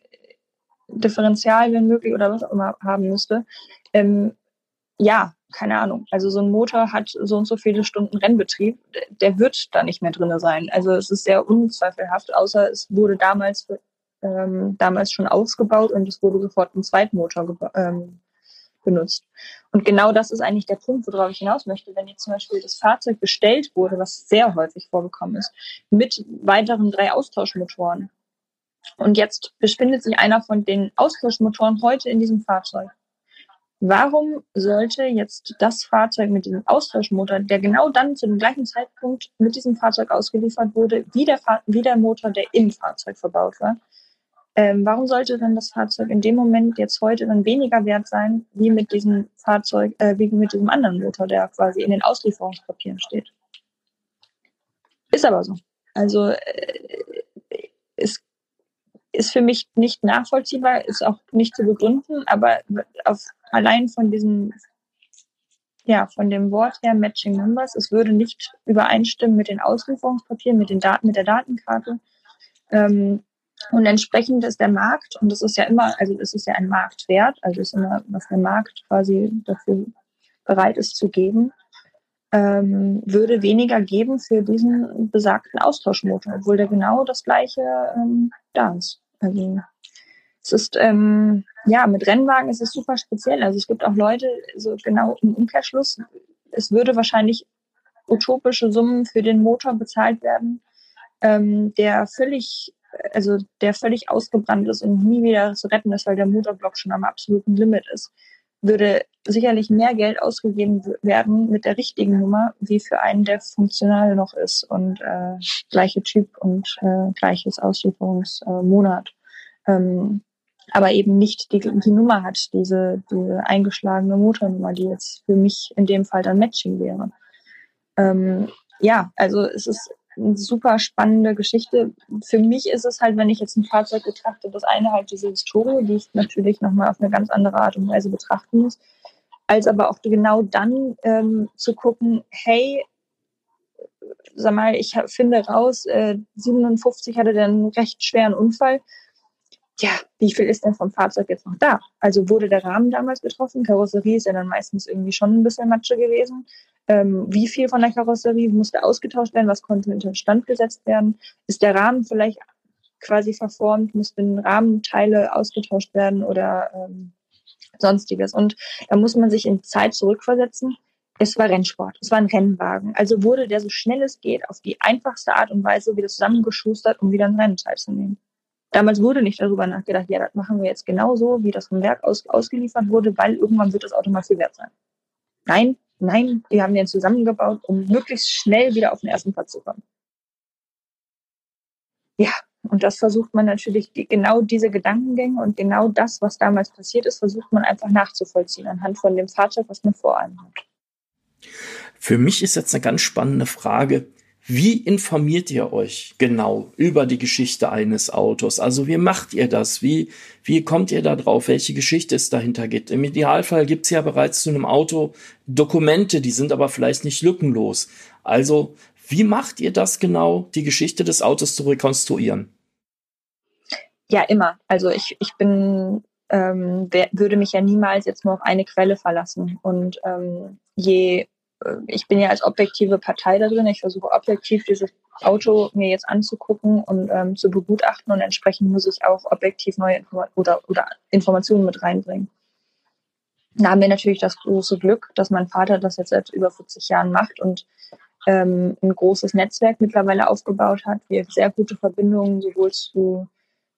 Differential, wenn möglich, oder was auch immer haben müsste. Ähm, ja, keine Ahnung. Also so ein Motor hat so und so viele Stunden Rennbetrieb, der wird da nicht mehr drin sein. Also es ist sehr unzweifelhaft, außer es wurde damals ähm, damals schon ausgebaut und es wurde sofort ein Zweitmotor ähm, benutzt. Und genau das ist eigentlich der Punkt, worauf ich hinaus möchte. Wenn jetzt zum Beispiel das Fahrzeug bestellt wurde, was sehr häufig vorgekommen ist, mit weiteren drei Austauschmotoren. Und jetzt befindet sich einer von den Austauschmotoren heute in diesem Fahrzeug. Warum sollte jetzt das Fahrzeug mit diesem Austauschmotor, der genau dann zu dem gleichen Zeitpunkt mit diesem Fahrzeug ausgeliefert wurde, wie der, wie der Motor, der im Fahrzeug verbaut war, ähm, warum sollte dann das Fahrzeug in dem Moment jetzt heute dann weniger wert sein, wie mit diesem Fahrzeug, äh, wie mit diesem anderen Motor, der quasi in den Auslieferungspapieren steht? Ist aber so. Also äh, ist, ist für mich nicht nachvollziehbar, ist auch nicht zu begründen, aber auf, allein von diesem, ja, von dem Wort her Matching Numbers, es würde nicht übereinstimmen mit den Auslieferungspapieren, mit den Daten, mit der Datenkarte. Ähm, und entsprechend ist der Markt, und das ist ja immer, also es ist ja ein Marktwert, also ist immer, was der Markt quasi dafür bereit ist zu geben, ähm, würde weniger geben für diesen besagten Austauschmotor, obwohl der genau das gleiche ähm, da ist. Also es ist, ähm, ja, mit Rennwagen ist es super speziell. Also es gibt auch Leute, so genau im Umkehrschluss, es würde wahrscheinlich utopische Summen für den Motor bezahlt werden, ähm, der völlig also der völlig ausgebrannt ist und nie wieder zu retten ist, weil der Motorblock schon am absoluten Limit ist, würde sicherlich mehr Geld ausgegeben werden mit der richtigen Nummer, wie für einen, der funktional noch ist und äh, gleiche Typ und äh, gleiches Auslieferungsmonat. Äh, ähm, aber eben nicht die, die Nummer hat, diese, diese eingeschlagene Motornummer, die jetzt für mich in dem Fall dann Matching wäre. Ähm, ja, also es ist eine super spannende Geschichte. Für mich ist es halt, wenn ich jetzt ein Fahrzeug betrachte, das eine halt diese Historie, die ich natürlich nochmal auf eine ganz andere Art und Weise betrachten muss, als aber auch genau dann ähm, zu gucken, hey, sag mal, ich finde raus, äh, 57 hatte der einen recht schweren Unfall. Ja, wie viel ist denn vom Fahrzeug jetzt noch da? Also wurde der Rahmen damals getroffen? Karosserie ist ja dann meistens irgendwie schon ein bisschen Matsche gewesen ähm, wie viel von der Karosserie musste ausgetauscht werden, was konnte in den Stand gesetzt werden, ist der Rahmen vielleicht quasi verformt, mussten Rahmenteile ausgetauscht werden oder ähm, sonstiges. Und da muss man sich in Zeit zurückversetzen. Es war Rennsport, es war ein Rennwagen. Also wurde der so schnell es geht auf die einfachste Art und Weise wieder zusammengeschustert, um wieder ein Rennen teilzunehmen. Damals wurde nicht darüber nachgedacht, ja, das machen wir jetzt genauso, wie das vom Werk aus, ausgeliefert wurde, weil irgendwann wird das Auto mal viel wert sein. Nein, Nein, die haben den zusammengebaut, um möglichst schnell wieder auf den ersten Platz zu kommen. Ja, und das versucht man natürlich, genau diese Gedankengänge und genau das, was damals passiert ist, versucht man einfach nachzuvollziehen anhand von dem Fahrzeug, was man vor einem hat. Für mich ist jetzt eine ganz spannende Frage. Wie informiert ihr euch genau über die Geschichte eines Autos? Also wie macht ihr das? Wie, wie kommt ihr da drauf? Welche Geschichte es dahinter gibt? Im Idealfall gibt es ja bereits zu einem Auto Dokumente, die sind aber vielleicht nicht lückenlos. Also wie macht ihr das genau, die Geschichte des Autos zu rekonstruieren? Ja, immer. Also ich, ich bin, ähm, würde mich ja niemals jetzt nur auf eine Quelle verlassen. Und ähm, je ich bin ja als objektive Partei da drin. Ich versuche objektiv dieses Auto mir jetzt anzugucken und ähm, zu begutachten und entsprechend muss ich auch objektiv neue Inform oder, oder Informationen mit reinbringen. Da haben wir natürlich das große Glück, dass mein Vater das jetzt seit über 40 Jahren macht und ähm, ein großes Netzwerk mittlerweile aufgebaut hat. Wir sehr gute Verbindungen sowohl zu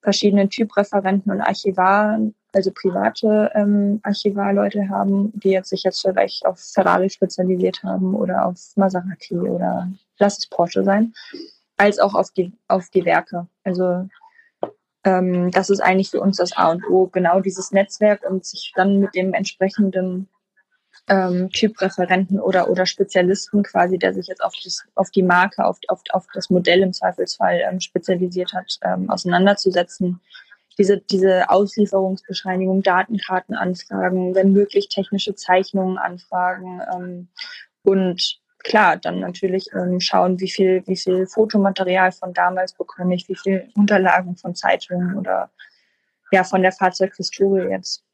verschiedenen Typreferenten und Archivaren, also private ähm, Archivarleute haben, die jetzt sich jetzt vielleicht auf Ferrari spezialisiert haben oder auf Maserati oder lass es Porsche sein, als auch auf die, auf die Werke. Also ähm, das ist eigentlich für uns das A und O, genau dieses Netzwerk und sich dann mit dem entsprechenden ähm, Typreferenten oder, oder Spezialisten quasi, der sich jetzt auf, das, auf die Marke, auf, auf, auf das Modell im Zweifelsfall ähm, spezialisiert hat, ähm, auseinanderzusetzen. Diese, diese Auslieferungsbescheinigung, Datenkarten anfragen, wenn möglich technische Zeichnungen anfragen ähm, und klar, dann natürlich ähm, schauen, wie viel, wie viel Fotomaterial von damals bekomme ich, wie viel Unterlagen von Zeitungen oder ja von der Fahrzeughistorie jetzt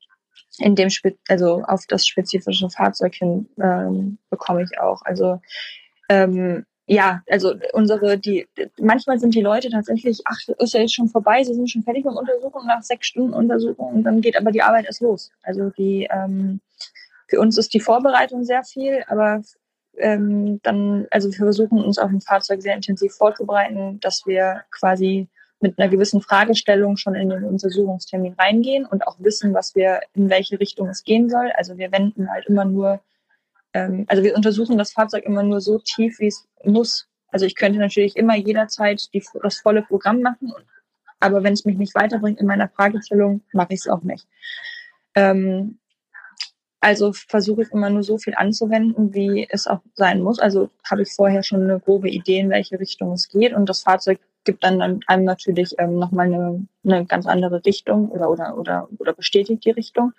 in dem Spe also auf das spezifische Fahrzeug hin ähm, bekomme ich auch. Also ähm, ja, also unsere, die, manchmal sind die Leute tatsächlich, ach, ist ja jetzt schon vorbei, sie sind schon fertig mit Untersuchung nach sechs Stunden Untersuchung und dann geht aber die Arbeit erst los. Also die, ähm, für uns ist die Vorbereitung sehr viel, aber ähm, dann, also wir versuchen uns auf dem Fahrzeug sehr intensiv vorzubereiten, dass wir quasi mit einer gewissen Fragestellung schon in den Untersuchungstermin reingehen und auch wissen, was wir, in welche Richtung es gehen soll. Also wir wenden halt immer nur, ähm, also wir untersuchen das Fahrzeug immer nur so tief, wie es muss. Also ich könnte natürlich immer jederzeit die, das volle Programm machen, aber wenn es mich nicht weiterbringt in meiner Fragestellung, mache ich es auch nicht. Ähm, also versuche ich immer nur so viel anzuwenden, wie es auch sein muss. Also habe ich vorher schon eine grobe Idee, in welche Richtung es geht. Und das Fahrzeug gibt dann einem natürlich ähm, nochmal eine, eine ganz andere Richtung oder, oder, oder, oder bestätigt die Richtung.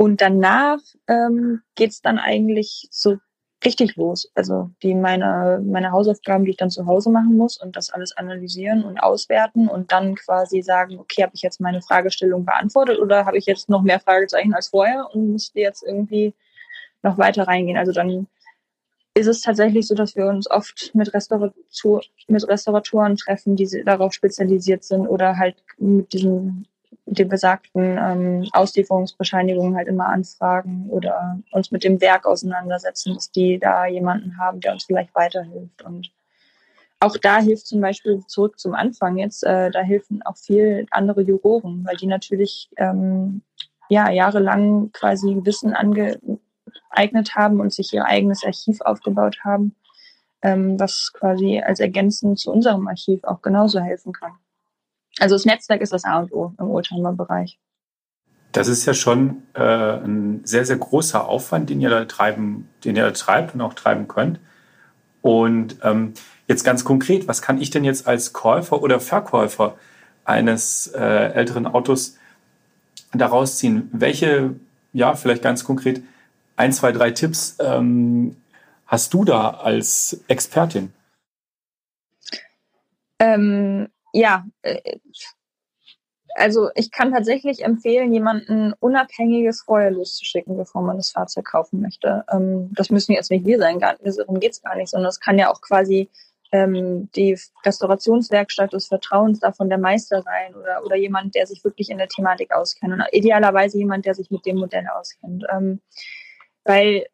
Und danach ähm, geht es dann eigentlich so richtig los. Also die meine, meine Hausaufgaben, die ich dann zu Hause machen muss und das alles analysieren und auswerten und dann quasi sagen, okay, habe ich jetzt meine Fragestellung beantwortet oder habe ich jetzt noch mehr Fragezeichen als vorher und müsste jetzt irgendwie noch weiter reingehen. Also dann ist es tatsächlich so, dass wir uns oft mit, Restauratur, mit Restauratoren treffen, die darauf spezialisiert sind oder halt mit diesen den besagten ähm, Auslieferungsbescheinigungen halt immer anfragen oder uns mit dem Werk auseinandersetzen, dass die da jemanden haben, der uns vielleicht weiterhilft. Und auch da hilft zum Beispiel zurück zum Anfang jetzt, äh, da helfen auch viel andere Juroren, weil die natürlich ähm, ja jahrelang quasi Wissen ange angeeignet haben und sich ihr eigenes Archiv aufgebaut haben, ähm, was quasi als ergänzend zu unserem Archiv auch genauso helfen kann. Also das Netzwerk ist das A und O im Oldtimer-Bereich. Das ist ja schon äh, ein sehr, sehr großer Aufwand, den ihr da treiben, den ihr da treibt und auch treiben könnt. Und ähm, jetzt ganz konkret, was kann ich denn jetzt als Käufer oder Verkäufer eines äh, älteren Autos daraus ziehen? Welche, ja, vielleicht ganz konkret, ein, zwei, drei Tipps ähm, hast du da als Expertin? Ähm, ja, äh, also ich kann tatsächlich empfehlen, jemanden unabhängiges vorher loszuschicken, bevor man das Fahrzeug kaufen möchte. Ähm, das müssen jetzt nicht wir sein, darum geht es gar nicht, sondern es kann ja auch quasi ähm, die Restaurationswerkstatt des Vertrauens davon der Meister sein oder, oder jemand, der sich wirklich in der Thematik auskennt und idealerweise jemand, der sich mit dem Modell auskennt. Ähm, weil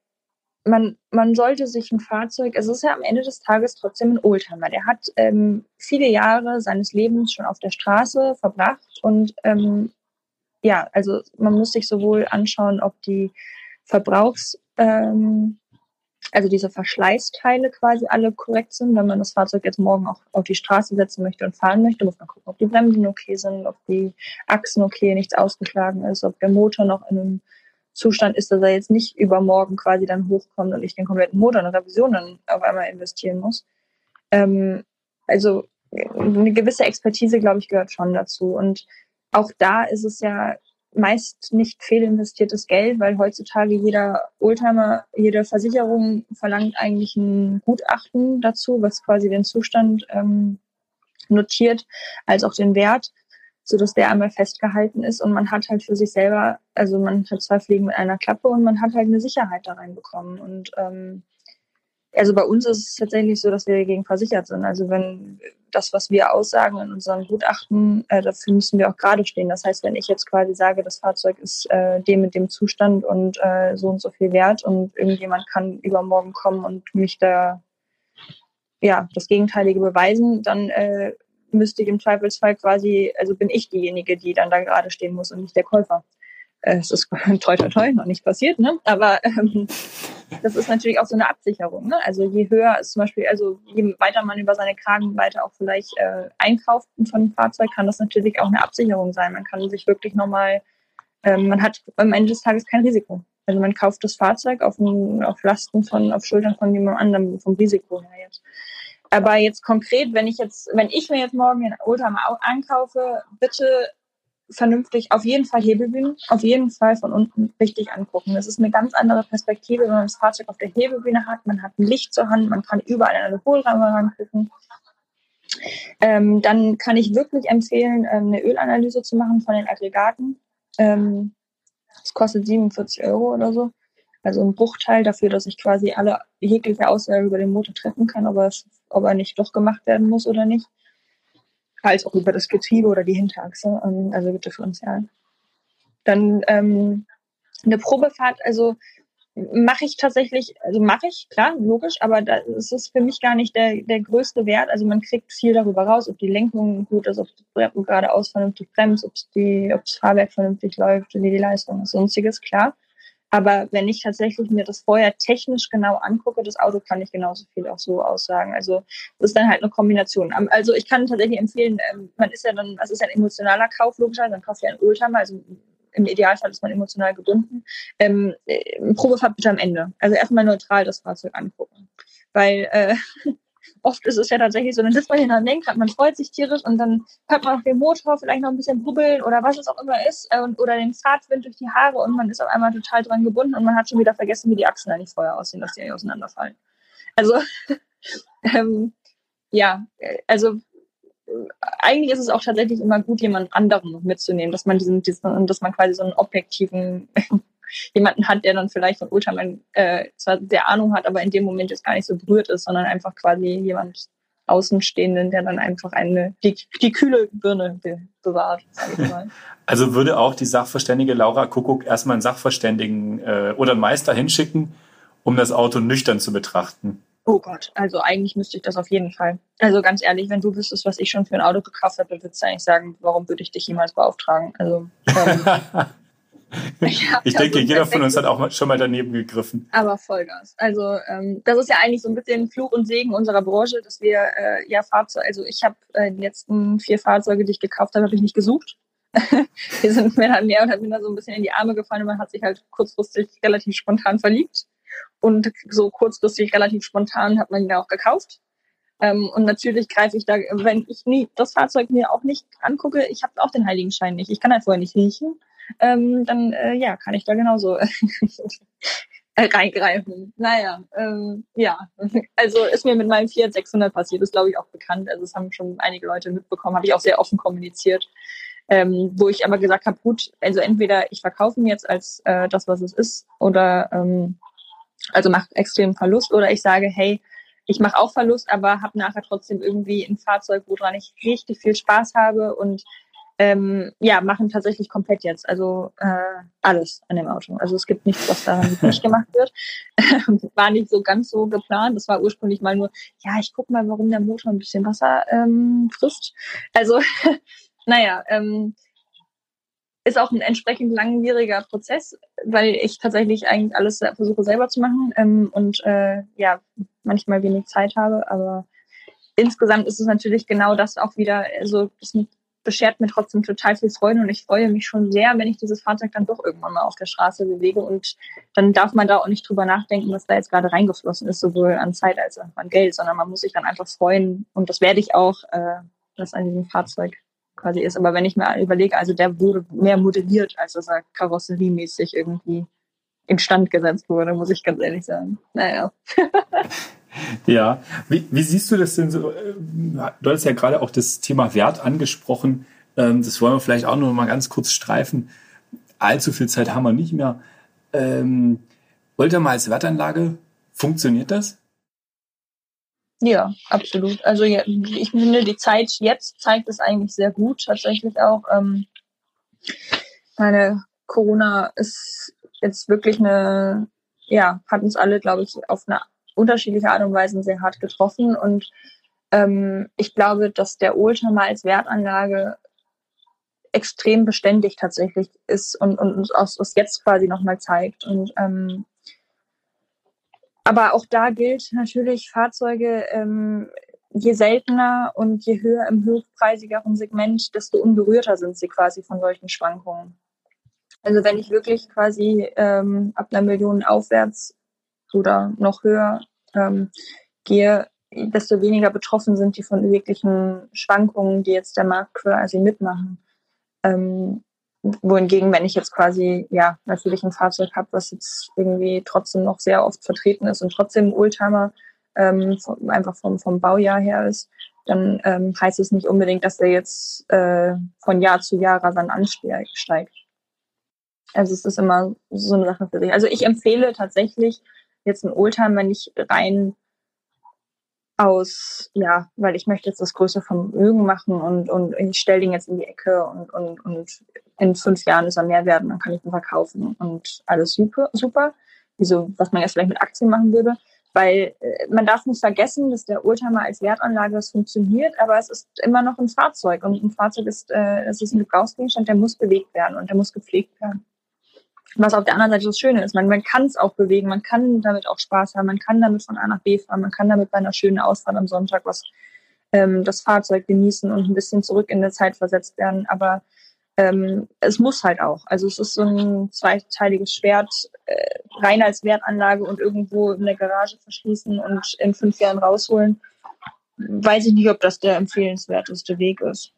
man, man sollte sich ein Fahrzeug, es ist ja am Ende des Tages trotzdem ein Oldtimer. Der hat ähm, viele Jahre seines Lebens schon auf der Straße verbracht und ähm, ja, also man muss sich sowohl anschauen, ob die Verbrauchs, ähm, also diese Verschleißteile quasi alle korrekt sind. Wenn man das Fahrzeug jetzt morgen auch auf die Straße setzen möchte und fahren möchte, muss man gucken, ob die Bremsen okay sind, ob die Achsen okay, nichts ausgeschlagen ist, ob der Motor noch in einem Zustand ist, dass er jetzt nicht übermorgen quasi dann hochkommt und ich den kompletten Motor in Revision dann auf einmal investieren muss. Ähm, also eine gewisse Expertise, glaube ich, gehört schon dazu. Und auch da ist es ja meist nicht fehlinvestiertes Geld, weil heutzutage jeder Oldtimer, jede Versicherung verlangt eigentlich ein Gutachten dazu, was quasi den Zustand ähm, notiert, als auch den Wert so dass der einmal festgehalten ist und man hat halt für sich selber, also man hat zwei Fliegen mit einer Klappe und man hat halt eine Sicherheit da reinbekommen. Und ähm, Also bei uns ist es tatsächlich so, dass wir dagegen versichert sind. Also wenn das, was wir aussagen in unseren Gutachten, äh, dafür müssen wir auch gerade stehen. Das heißt, wenn ich jetzt quasi sage, das Fahrzeug ist äh, dem mit dem Zustand und äh, so und so viel wert und irgendjemand kann übermorgen kommen und mich da ja das Gegenteilige beweisen, dann äh, müsste ich im Zweifelsfall quasi, also bin ich diejenige, die dann da gerade stehen muss und nicht der Käufer. Es ist [LAUGHS] toi toi toi noch nicht passiert, ne? Aber ähm, das ist natürlich auch so eine Absicherung. Ne? Also je höher ist zum Beispiel, also je weiter man über seine Kragenweite auch vielleicht äh, einkauft von dem Fahrzeug, kann das natürlich auch eine Absicherung sein. Man kann sich wirklich nochmal, ähm, man hat am Ende des Tages kein Risiko. Also man kauft das Fahrzeug auf, auf Lasten von, auf Schultern von jemand anderem vom Risiko her jetzt. Aber jetzt konkret, wenn ich jetzt, wenn ich mir jetzt morgen den Oldtimer ankaufe, bitte vernünftig, auf jeden Fall Hebelbühne, auf jeden Fall von unten richtig angucken. Das ist eine ganz andere Perspektive, wenn man das Fahrzeug auf der Hebelbühne hat. Man hat ein Licht zur Hand, man kann überall in eine Hohlramme rangucken. Ähm, dann kann ich wirklich empfehlen, ähm, eine Ölanalyse zu machen von den Aggregaten. Ähm, das kostet 47 Euro oder so. Also ein Bruchteil dafür, dass ich quasi alle jegliche Aussage über den Motor treffen kann, ob er, ob er nicht doch gemacht werden muss oder nicht als auch über das Getriebe oder die Hinterachse, ähm, also Differential. Dann ähm, eine Probefahrt, also mache ich tatsächlich, also mache ich, klar, logisch, aber das ist für mich gar nicht der, der größte Wert. Also man kriegt viel darüber raus, ob die Lenkung gut ist, ob die geradeaus vernünftig bremst, ob das Fahrwerk vernünftig läuft, wie die Leistung ist, sonstiges, klar. Aber wenn ich tatsächlich mir das vorher technisch genau angucke, das Auto kann ich genauso viel auch so aussagen. Also das ist dann halt eine Kombination. Also ich kann tatsächlich empfehlen, ähm, man ist ja dann, das ist ein emotionaler Kauf, logischerweise, dann kauft ihr einen Oldtimer, also im Idealfall ist man emotional gebunden. Ähm, äh, Probefahrt bitte am Ende. Also erstmal neutral das Fahrzeug angucken. Weil äh, [LAUGHS] oft ist es ja tatsächlich so, dann sitzt man hinter dem Lenkrad, man freut sich tierisch und dann hört man auch den Motor vielleicht noch ein bisschen bubbeln oder was es auch immer ist äh, oder den Fahrtwind durch die Haare und man ist auf einmal total dran gebunden und man hat schon wieder vergessen, wie die Achsen eigentlich vorher aussehen, dass die eigentlich auseinanderfallen. Also, [LAUGHS] ähm, ja, äh, also äh, eigentlich ist es auch tatsächlich immer gut, jemand anderen mitzunehmen, dass man diesen, diesen dass man quasi so einen objektiven [LAUGHS] jemanden hat, der dann vielleicht von Ultraman äh, zwar der Ahnung hat, aber in dem Moment jetzt gar nicht so berührt ist, sondern einfach quasi jemand Außenstehenden, der dann einfach eine die, die kühle Birne be bewahrt, sage ich mal. [LAUGHS] Also würde auch die Sachverständige Laura Kuckuck erstmal einen Sachverständigen äh, oder einen Meister hinschicken, um das Auto nüchtern zu betrachten. Oh Gott, also eigentlich müsste ich das auf jeden Fall. Also ganz ehrlich, wenn du wüsstest, was ich schon für ein Auto gekauft habe, würdest du eigentlich sagen, warum würde ich dich jemals beauftragen? Also ähm, [LAUGHS] Ja, ich denke, jeder von uns hat auch schon mal daneben gegriffen. Aber Vollgas. Also ähm, das ist ja eigentlich so ein bisschen Fluch und Segen unserer Branche, dass wir äh, ja Fahrzeuge, also ich habe äh, die letzten vier Fahrzeuge, die ich gekauft habe, habe ich nicht gesucht. [LAUGHS] wir sind mir dann mehr oder minder so ein bisschen in die Arme gefallen und man hat sich halt kurzfristig relativ spontan verliebt. Und so kurzfristig relativ spontan hat man ihn auch gekauft. Ähm, und natürlich greife ich da, wenn ich nie das Fahrzeug mir auch nicht angucke, ich habe auch den Heiligenschein nicht. Ich kann halt vorher nicht riechen ähm, dann äh, ja, kann ich da genauso [LAUGHS] reingreifen. Naja, ähm, ja, also ist mir mit meinem Fiat 600 passiert, ist glaube ich auch bekannt. Also es haben schon einige Leute mitbekommen, habe ich auch sehr offen kommuniziert. Ähm, wo ich aber gesagt habe, gut, also entweder ich verkaufe ihn jetzt als äh, das, was es ist, oder ähm, also macht extrem Verlust, oder ich sage, hey, ich mache auch Verlust, aber habe nachher trotzdem irgendwie ein Fahrzeug, woran ich richtig viel Spaß habe und ähm, ja, machen tatsächlich komplett jetzt. Also äh, alles an dem Auto. Also es gibt nichts, was daran [LAUGHS] nicht gemacht wird. [LAUGHS] war nicht so ganz so geplant. Das war ursprünglich mal nur, ja, ich guck mal, warum der Motor ein bisschen Wasser ähm, frisst. Also, [LAUGHS] naja, ähm, ist auch ein entsprechend langwieriger Prozess, weil ich tatsächlich eigentlich alles versuche selber zu machen ähm, und äh, ja, manchmal wenig Zeit habe, aber insgesamt ist es natürlich genau das auch wieder, also das beschert mir trotzdem total viel Freude und ich freue mich schon sehr, wenn ich dieses Fahrzeug dann doch irgendwann mal auf der Straße bewege und dann darf man da auch nicht drüber nachdenken, was da jetzt gerade reingeflossen ist, sowohl an Zeit als auch an Geld, sondern man muss sich dann einfach freuen und das werde ich auch, äh, was an diesem Fahrzeug quasi ist. Aber wenn ich mir überlege, also der wurde mehr modelliert, als dass er karosseriemäßig irgendwie instand gesetzt wurde, muss ich ganz ehrlich sagen. Naja. [LAUGHS] Ja, wie, wie siehst du das denn so? Du hast ja gerade auch das Thema Wert angesprochen. Ähm, das wollen wir vielleicht auch noch mal ganz kurz streifen. Allzu viel Zeit haben wir nicht mehr. Ähm, Oldtimer als Wertanlage, funktioniert das? Ja, absolut. Also ich finde, die Zeit jetzt zeigt es eigentlich sehr gut, tatsächlich auch. Ähm, meine Corona ist jetzt wirklich eine, ja, hat uns alle, glaube ich, auf eine unterschiedliche Art und Weise sehr hart getroffen. Und ähm, ich glaube, dass der Oldtimer als Wertanlage extrem beständig tatsächlich ist und, und uns aus, jetzt quasi nochmal zeigt. Und ähm, aber auch da gilt natürlich Fahrzeuge, ähm, je seltener und je höher im hochpreisigeren Segment, desto unberührter sind sie quasi von solchen Schwankungen. Also wenn ich wirklich quasi ähm, ab einer Million aufwärts oder noch höher ähm, gehe, desto weniger betroffen sind die von wirklichen Schwankungen, die jetzt der Markt quasi mitmachen. Ähm, wohingegen, wenn ich jetzt quasi, ja, natürlich ein Fahrzeug habe, was jetzt irgendwie trotzdem noch sehr oft vertreten ist und trotzdem Oldtimer ähm, vom, einfach vom, vom Baujahr her ist, dann ähm, heißt es nicht unbedingt, dass der jetzt äh, von Jahr zu Jahr rasant ansteigt. Also es ist immer so eine Sache für sich. Also ich empfehle tatsächlich jetzt einen Oldtimer nicht rein aus, ja, weil ich möchte jetzt das größte Vermögen machen und, und ich stelle den jetzt in die Ecke und, und, und in fünf Jahren ist er mehr wert und dann kann ich ihn verkaufen und alles super, super. Wieso, was man jetzt vielleicht mit Aktien machen würde. Weil äh, man darf nicht vergessen, dass der Oldtimer als Wertanlage das funktioniert, aber es ist immer noch ein Fahrzeug und ein Fahrzeug ist, äh, es ist ein Gebrauchsgegenstand, der muss bewegt werden und der muss gepflegt werden. Was auf der anderen Seite das Schöne ist, man, man kann es auch bewegen, man kann damit auch Spaß haben, man kann damit von A nach B fahren, man kann damit bei einer schönen Ausfahrt am Sonntag was ähm, das Fahrzeug genießen und ein bisschen zurück in der Zeit versetzt werden. Aber ähm, es muss halt auch. Also es ist so ein zweiteiliges Schwert, äh, rein als Wertanlage und irgendwo in der Garage verschließen und in fünf Jahren rausholen. Weiß ich nicht, ob das der empfehlenswerteste Weg ist.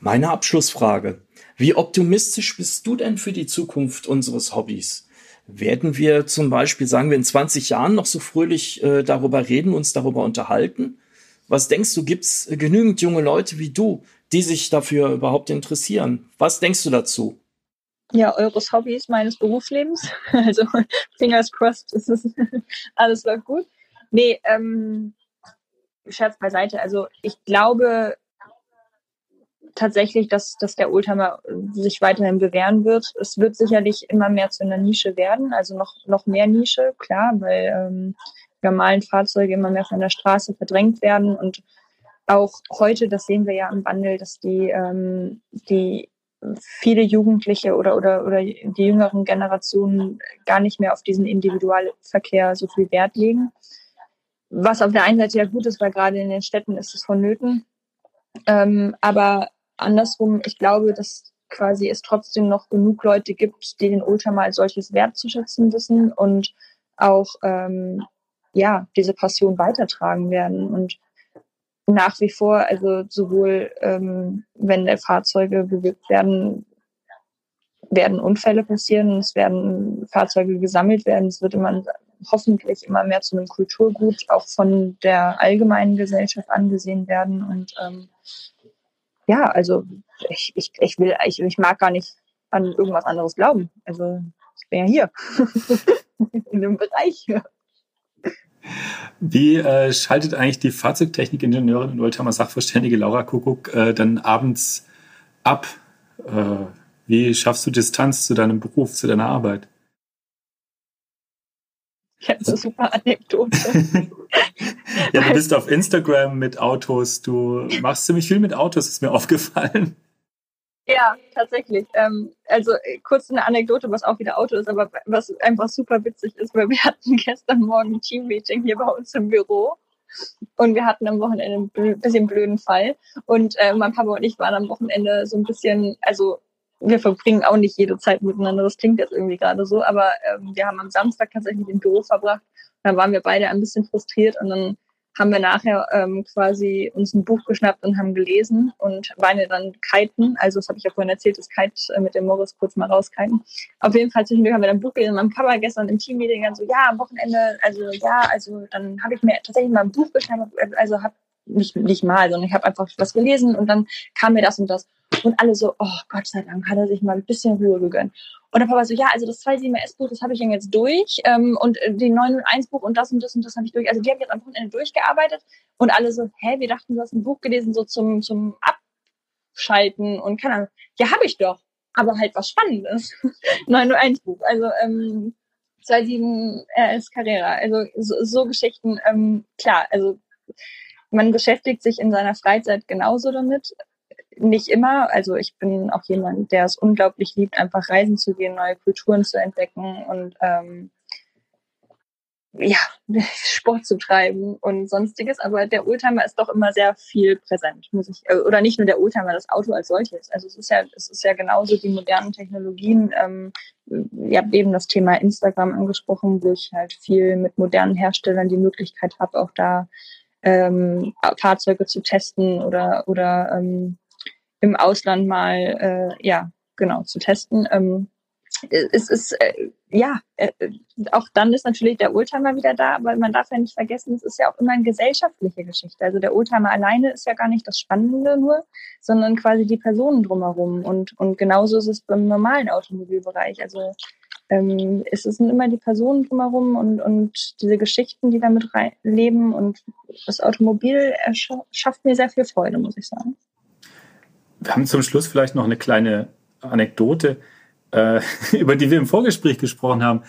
Meine Abschlussfrage. Wie optimistisch bist du denn für die Zukunft unseres Hobbys? Werden wir zum Beispiel, sagen wir, in 20 Jahren noch so fröhlich äh, darüber reden, uns darüber unterhalten? Was denkst du, gibt's genügend junge Leute wie du, die sich dafür überhaupt interessieren? Was denkst du dazu? Ja, eures Hobbys meines Berufslebens. [LAUGHS] Also fingers crossed, ist es [LAUGHS] alles läuft gut. Nee, ähm, Scherz beiseite. Also ich glaube, tatsächlich, dass, dass der Oldtimer sich weiterhin bewähren wird. Es wird sicherlich immer mehr zu einer Nische werden, also noch, noch mehr Nische, klar, weil ähm, normalen Fahrzeuge immer mehr von der Straße verdrängt werden und auch heute, das sehen wir ja im Wandel, dass die, ähm, die viele Jugendliche oder, oder, oder die jüngeren Generationen gar nicht mehr auf diesen Individualverkehr so viel Wert legen. Was auf der einen Seite ja gut ist, weil gerade in den Städten ist es vonnöten. Ähm, aber andersrum, ich glaube, dass quasi es trotzdem noch genug Leute gibt, die den Oldtimer als solches wertzuschätzen wissen und auch ähm, ja diese Passion weitertragen werden. Und nach wie vor, also sowohl ähm, wenn Fahrzeuge bewegt werden, werden Unfälle passieren, es werden Fahrzeuge gesammelt werden, es wird immer hoffentlich immer mehr zu einem Kulturgut auch von der allgemeinen Gesellschaft angesehen werden. Und ähm, ja, also ich, ich, ich will, ich, ich mag gar nicht an irgendwas anderes glauben. Also ich bin ja hier [LAUGHS] in dem Bereich. Wie äh, schaltet eigentlich die Fahrzeugtechnik-Ingenieurin und Oldtimer Sachverständige Laura Kuckuck äh, dann abends ab? Äh, wie schaffst du Distanz zu deinem Beruf, zu deiner Arbeit? Ich habe eine super Anekdote. [LAUGHS] ja, du bist auf Instagram mit Autos. Du machst ziemlich viel mit Autos, ist mir aufgefallen. Ja, tatsächlich. Ähm, also äh, kurz eine Anekdote, was auch wieder Auto ist, aber was einfach super witzig ist, weil wir hatten [LAUGHS] gestern Morgen ein Team-Meeting hier bei uns im Büro und wir hatten am Wochenende ein bisschen blöden Fall und äh, mein Papa und ich waren am Wochenende so ein bisschen, also wir verbringen auch nicht jede Zeit miteinander. Das klingt jetzt irgendwie gerade so, aber ähm, wir haben am Samstag tatsächlich im Büro verbracht. Da waren wir beide ein bisschen frustriert und dann haben wir nachher ähm, quasi uns ein Buch geschnappt und haben gelesen und waren ja dann kiten. Also das habe ich ja vorhin erzählt, das Kite äh, mit dem Morris kurz mal rauskiten. Auf jeden Fall zwischendurch haben wir dann ein Buch gelesen. Mein Papa gestern im Teammeeting dann so, ja, am Wochenende, also ja, also dann habe ich mir tatsächlich mal ein Buch geschnappt, also habe nicht, nicht mal, sondern ich habe einfach was gelesen und dann kam mir das und das. Und alle so, oh Gott sei Dank, hat er sich mal ein bisschen Ruhe gegönnt. Und der Papa so, ja, also das 2.7S-Buch, das habe ich jetzt durch. Ähm, und die 901-Buch und das und das und das habe ich durch. Also die haben jetzt am Wochenende durchgearbeitet. Und alle so, hä, wir dachten, du hast ein Buch gelesen, so zum, zum Abschalten und keine Ahnung. Ja, habe ich doch. Aber halt was Spannendes. [LAUGHS] 901-Buch. Also ähm, 2.7S Carrera. Also so, so Geschichten, ähm, klar, also man beschäftigt sich in seiner Freizeit genauso damit nicht immer. Also ich bin auch jemand, der es unglaublich liebt, einfach reisen zu gehen, neue Kulturen zu entdecken und ähm, ja, [LAUGHS] Sport zu treiben und sonstiges. Aber der Oldtimer ist doch immer sehr viel präsent, muss ich, äh, oder nicht nur der Oldtimer, das Auto als solches. Also es ist ja, es ist ja genauso die modernen Technologien. Ähm, ihr habt eben das Thema Instagram angesprochen, wo ich halt viel mit modernen Herstellern die Möglichkeit habe, auch da ähm, Fahrzeuge zu testen oder oder ähm, im Ausland mal, äh, ja, genau, zu testen. Ähm, es ist, äh, ja, äh, auch dann ist natürlich der Oldtimer wieder da, aber man darf ja nicht vergessen, es ist ja auch immer eine gesellschaftliche Geschichte. Also der Oldtimer alleine ist ja gar nicht das Spannende nur, sondern quasi die Personen drumherum. Und, und genauso ist es beim normalen Automobilbereich. Also ähm, es sind immer die Personen drumherum und, und diese Geschichten, die damit rein, leben. Und das Automobil schafft mir sehr viel Freude, muss ich sagen. Wir haben zum Schluss vielleicht noch eine kleine Anekdote, äh, [LAUGHS] über die wir im Vorgespräch gesprochen haben,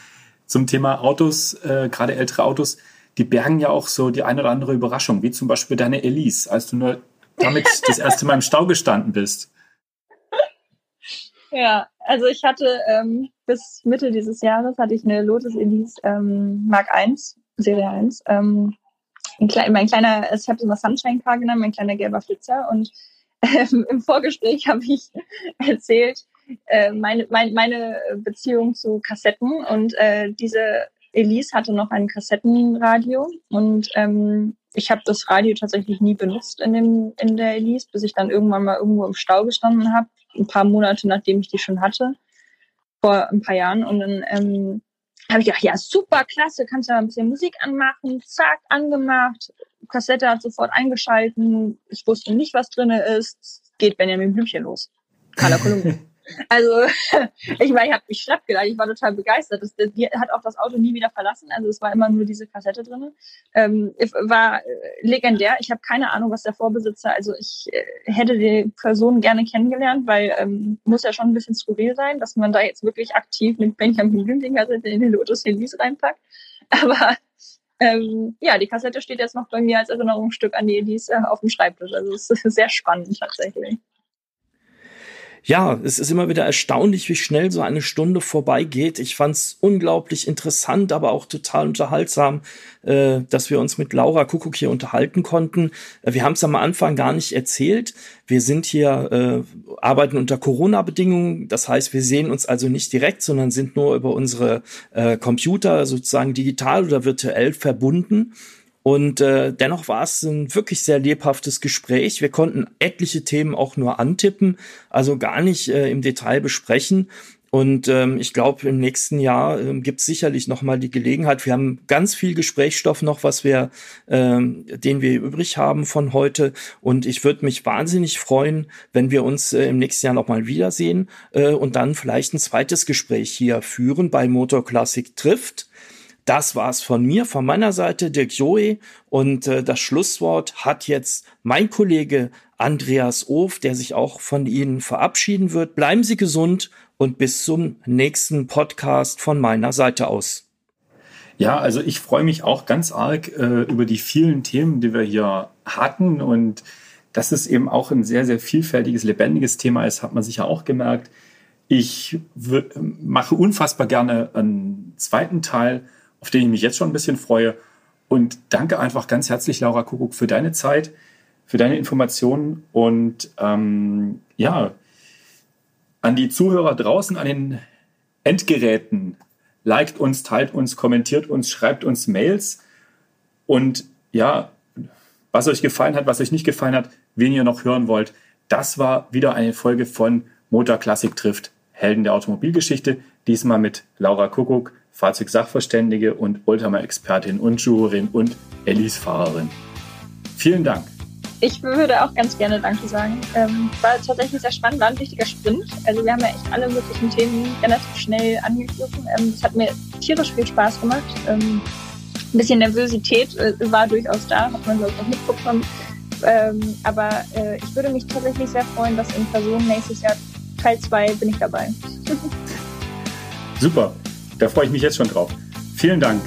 zum Thema Autos, äh, gerade ältere Autos, die bergen ja auch so die eine oder andere Überraschung, wie zum Beispiel deine Elise, als du nur damit [LAUGHS] das erste Mal im Stau gestanden bist. Ja, also ich hatte ähm, bis Mitte dieses Jahres hatte ich eine Lotus Elise ähm, Mark I, Serie 1. Ähm, klein, mein kleiner, ich habe so eine Sunshine Car genannt, mein kleiner gelber Flitzer und ähm, im Vorgespräch habe ich [LAUGHS] erzählt, äh, meine, mein, meine Beziehung zu Kassetten und äh, diese Elise hatte noch ein Kassettenradio und ähm, ich habe das Radio tatsächlich nie benutzt in, dem, in der Elise, bis ich dann irgendwann mal irgendwo im Stau gestanden habe, ein paar Monate nachdem ich die schon hatte, vor ein paar Jahren. Und dann ähm, habe ich gedacht, ja, super, klasse, kannst du ja ein bisschen Musik anmachen, zack, angemacht, Kassette hat sofort eingeschalten, ich wusste nicht, was drinne ist, geht Benjamin Blümchen los. Carla Kolumne. [LAUGHS] Also [LAUGHS] ich meine, ich habe mich schlapp gedacht, ich war total begeistert. Das, die hat auch das Auto nie wieder verlassen, also es war immer nur diese Kassette drin. Ähm, war äh, legendär. Ich habe keine Ahnung, was der Vorbesitzer, also ich äh, hätte die Person gerne kennengelernt, weil ähm, muss ja schon ein bisschen skurril sein, dass man da jetzt wirklich aktiv mit Benjamin Blümchen Kassette in den Lotus Elise reinpackt. [LAUGHS] Aber ähm, ja, die Kassette steht jetzt noch bei mir als Erinnerungsstück an die Elise auf dem Schreibtisch. Also es ist [LAUGHS] sehr spannend tatsächlich ja, es ist immer wieder erstaunlich, wie schnell so eine Stunde vorbeigeht. Ich fand es unglaublich interessant, aber auch total unterhaltsam, äh, dass wir uns mit Laura Kuckuck hier unterhalten konnten. Äh, wir haben es am Anfang gar nicht erzählt. Wir sind hier, äh, arbeiten unter Corona-Bedingungen. Das heißt, wir sehen uns also nicht direkt, sondern sind nur über unsere äh, Computer sozusagen digital oder virtuell verbunden. Und äh, dennoch war es ein wirklich sehr lebhaftes Gespräch. Wir konnten etliche Themen auch nur antippen, also gar nicht äh, im Detail besprechen. Und ähm, ich glaube, im nächsten Jahr ähm, gibt es sicherlich noch mal die Gelegenheit. Wir haben ganz viel Gesprächsstoff noch, was wir, ähm, den wir übrig haben von heute. Und ich würde mich wahnsinnig freuen, wenn wir uns äh, im nächsten Jahr noch mal wiedersehen äh, und dann vielleicht ein zweites Gespräch hier führen bei Motor Classic trifft. Das war's von mir, von meiner Seite, Dirk Joey. Und äh, das Schlusswort hat jetzt mein Kollege Andreas Of, der sich auch von Ihnen verabschieden wird. Bleiben Sie gesund und bis zum nächsten Podcast von meiner Seite aus. Ja, also ich freue mich auch ganz arg äh, über die vielen Themen, die wir hier hatten und dass es eben auch ein sehr, sehr vielfältiges, lebendiges Thema ist, hat man sicher auch gemerkt. Ich mache unfassbar gerne einen zweiten Teil auf den ich mich jetzt schon ein bisschen freue. Und danke einfach ganz herzlich, Laura Kuckuck, für deine Zeit, für deine Informationen und ähm, ja, an die Zuhörer draußen, an den Endgeräten. Liked uns, teilt uns, kommentiert uns, schreibt uns Mails und ja, was euch gefallen hat, was euch nicht gefallen hat, wen ihr noch hören wollt. Das war wieder eine Folge von Motor Classic trifft Helden der Automobilgeschichte. Diesmal mit Laura Kuckuck, Fahrzeugsachverständige und Oldtimer-Expertin und Jurorin und Ellis-Fahrerin. Vielen Dank. Ich würde auch ganz gerne Danke sagen. Ähm, war tatsächlich sehr spannend, war ein wichtiger Sprint. Also wir haben ja echt alle möglichen Themen relativ schnell angegriffen. Ähm, es hat mir tierisch viel Spaß gemacht. Ähm, ein bisschen Nervosität äh, war durchaus da, hat man glaube ich auch mitbekommen. Ähm, aber äh, ich würde mich tatsächlich sehr freuen, dass in Person nächstes Jahr Teil 2 bin ich dabei. [LAUGHS] Super, da freue ich mich jetzt schon drauf. Vielen Dank.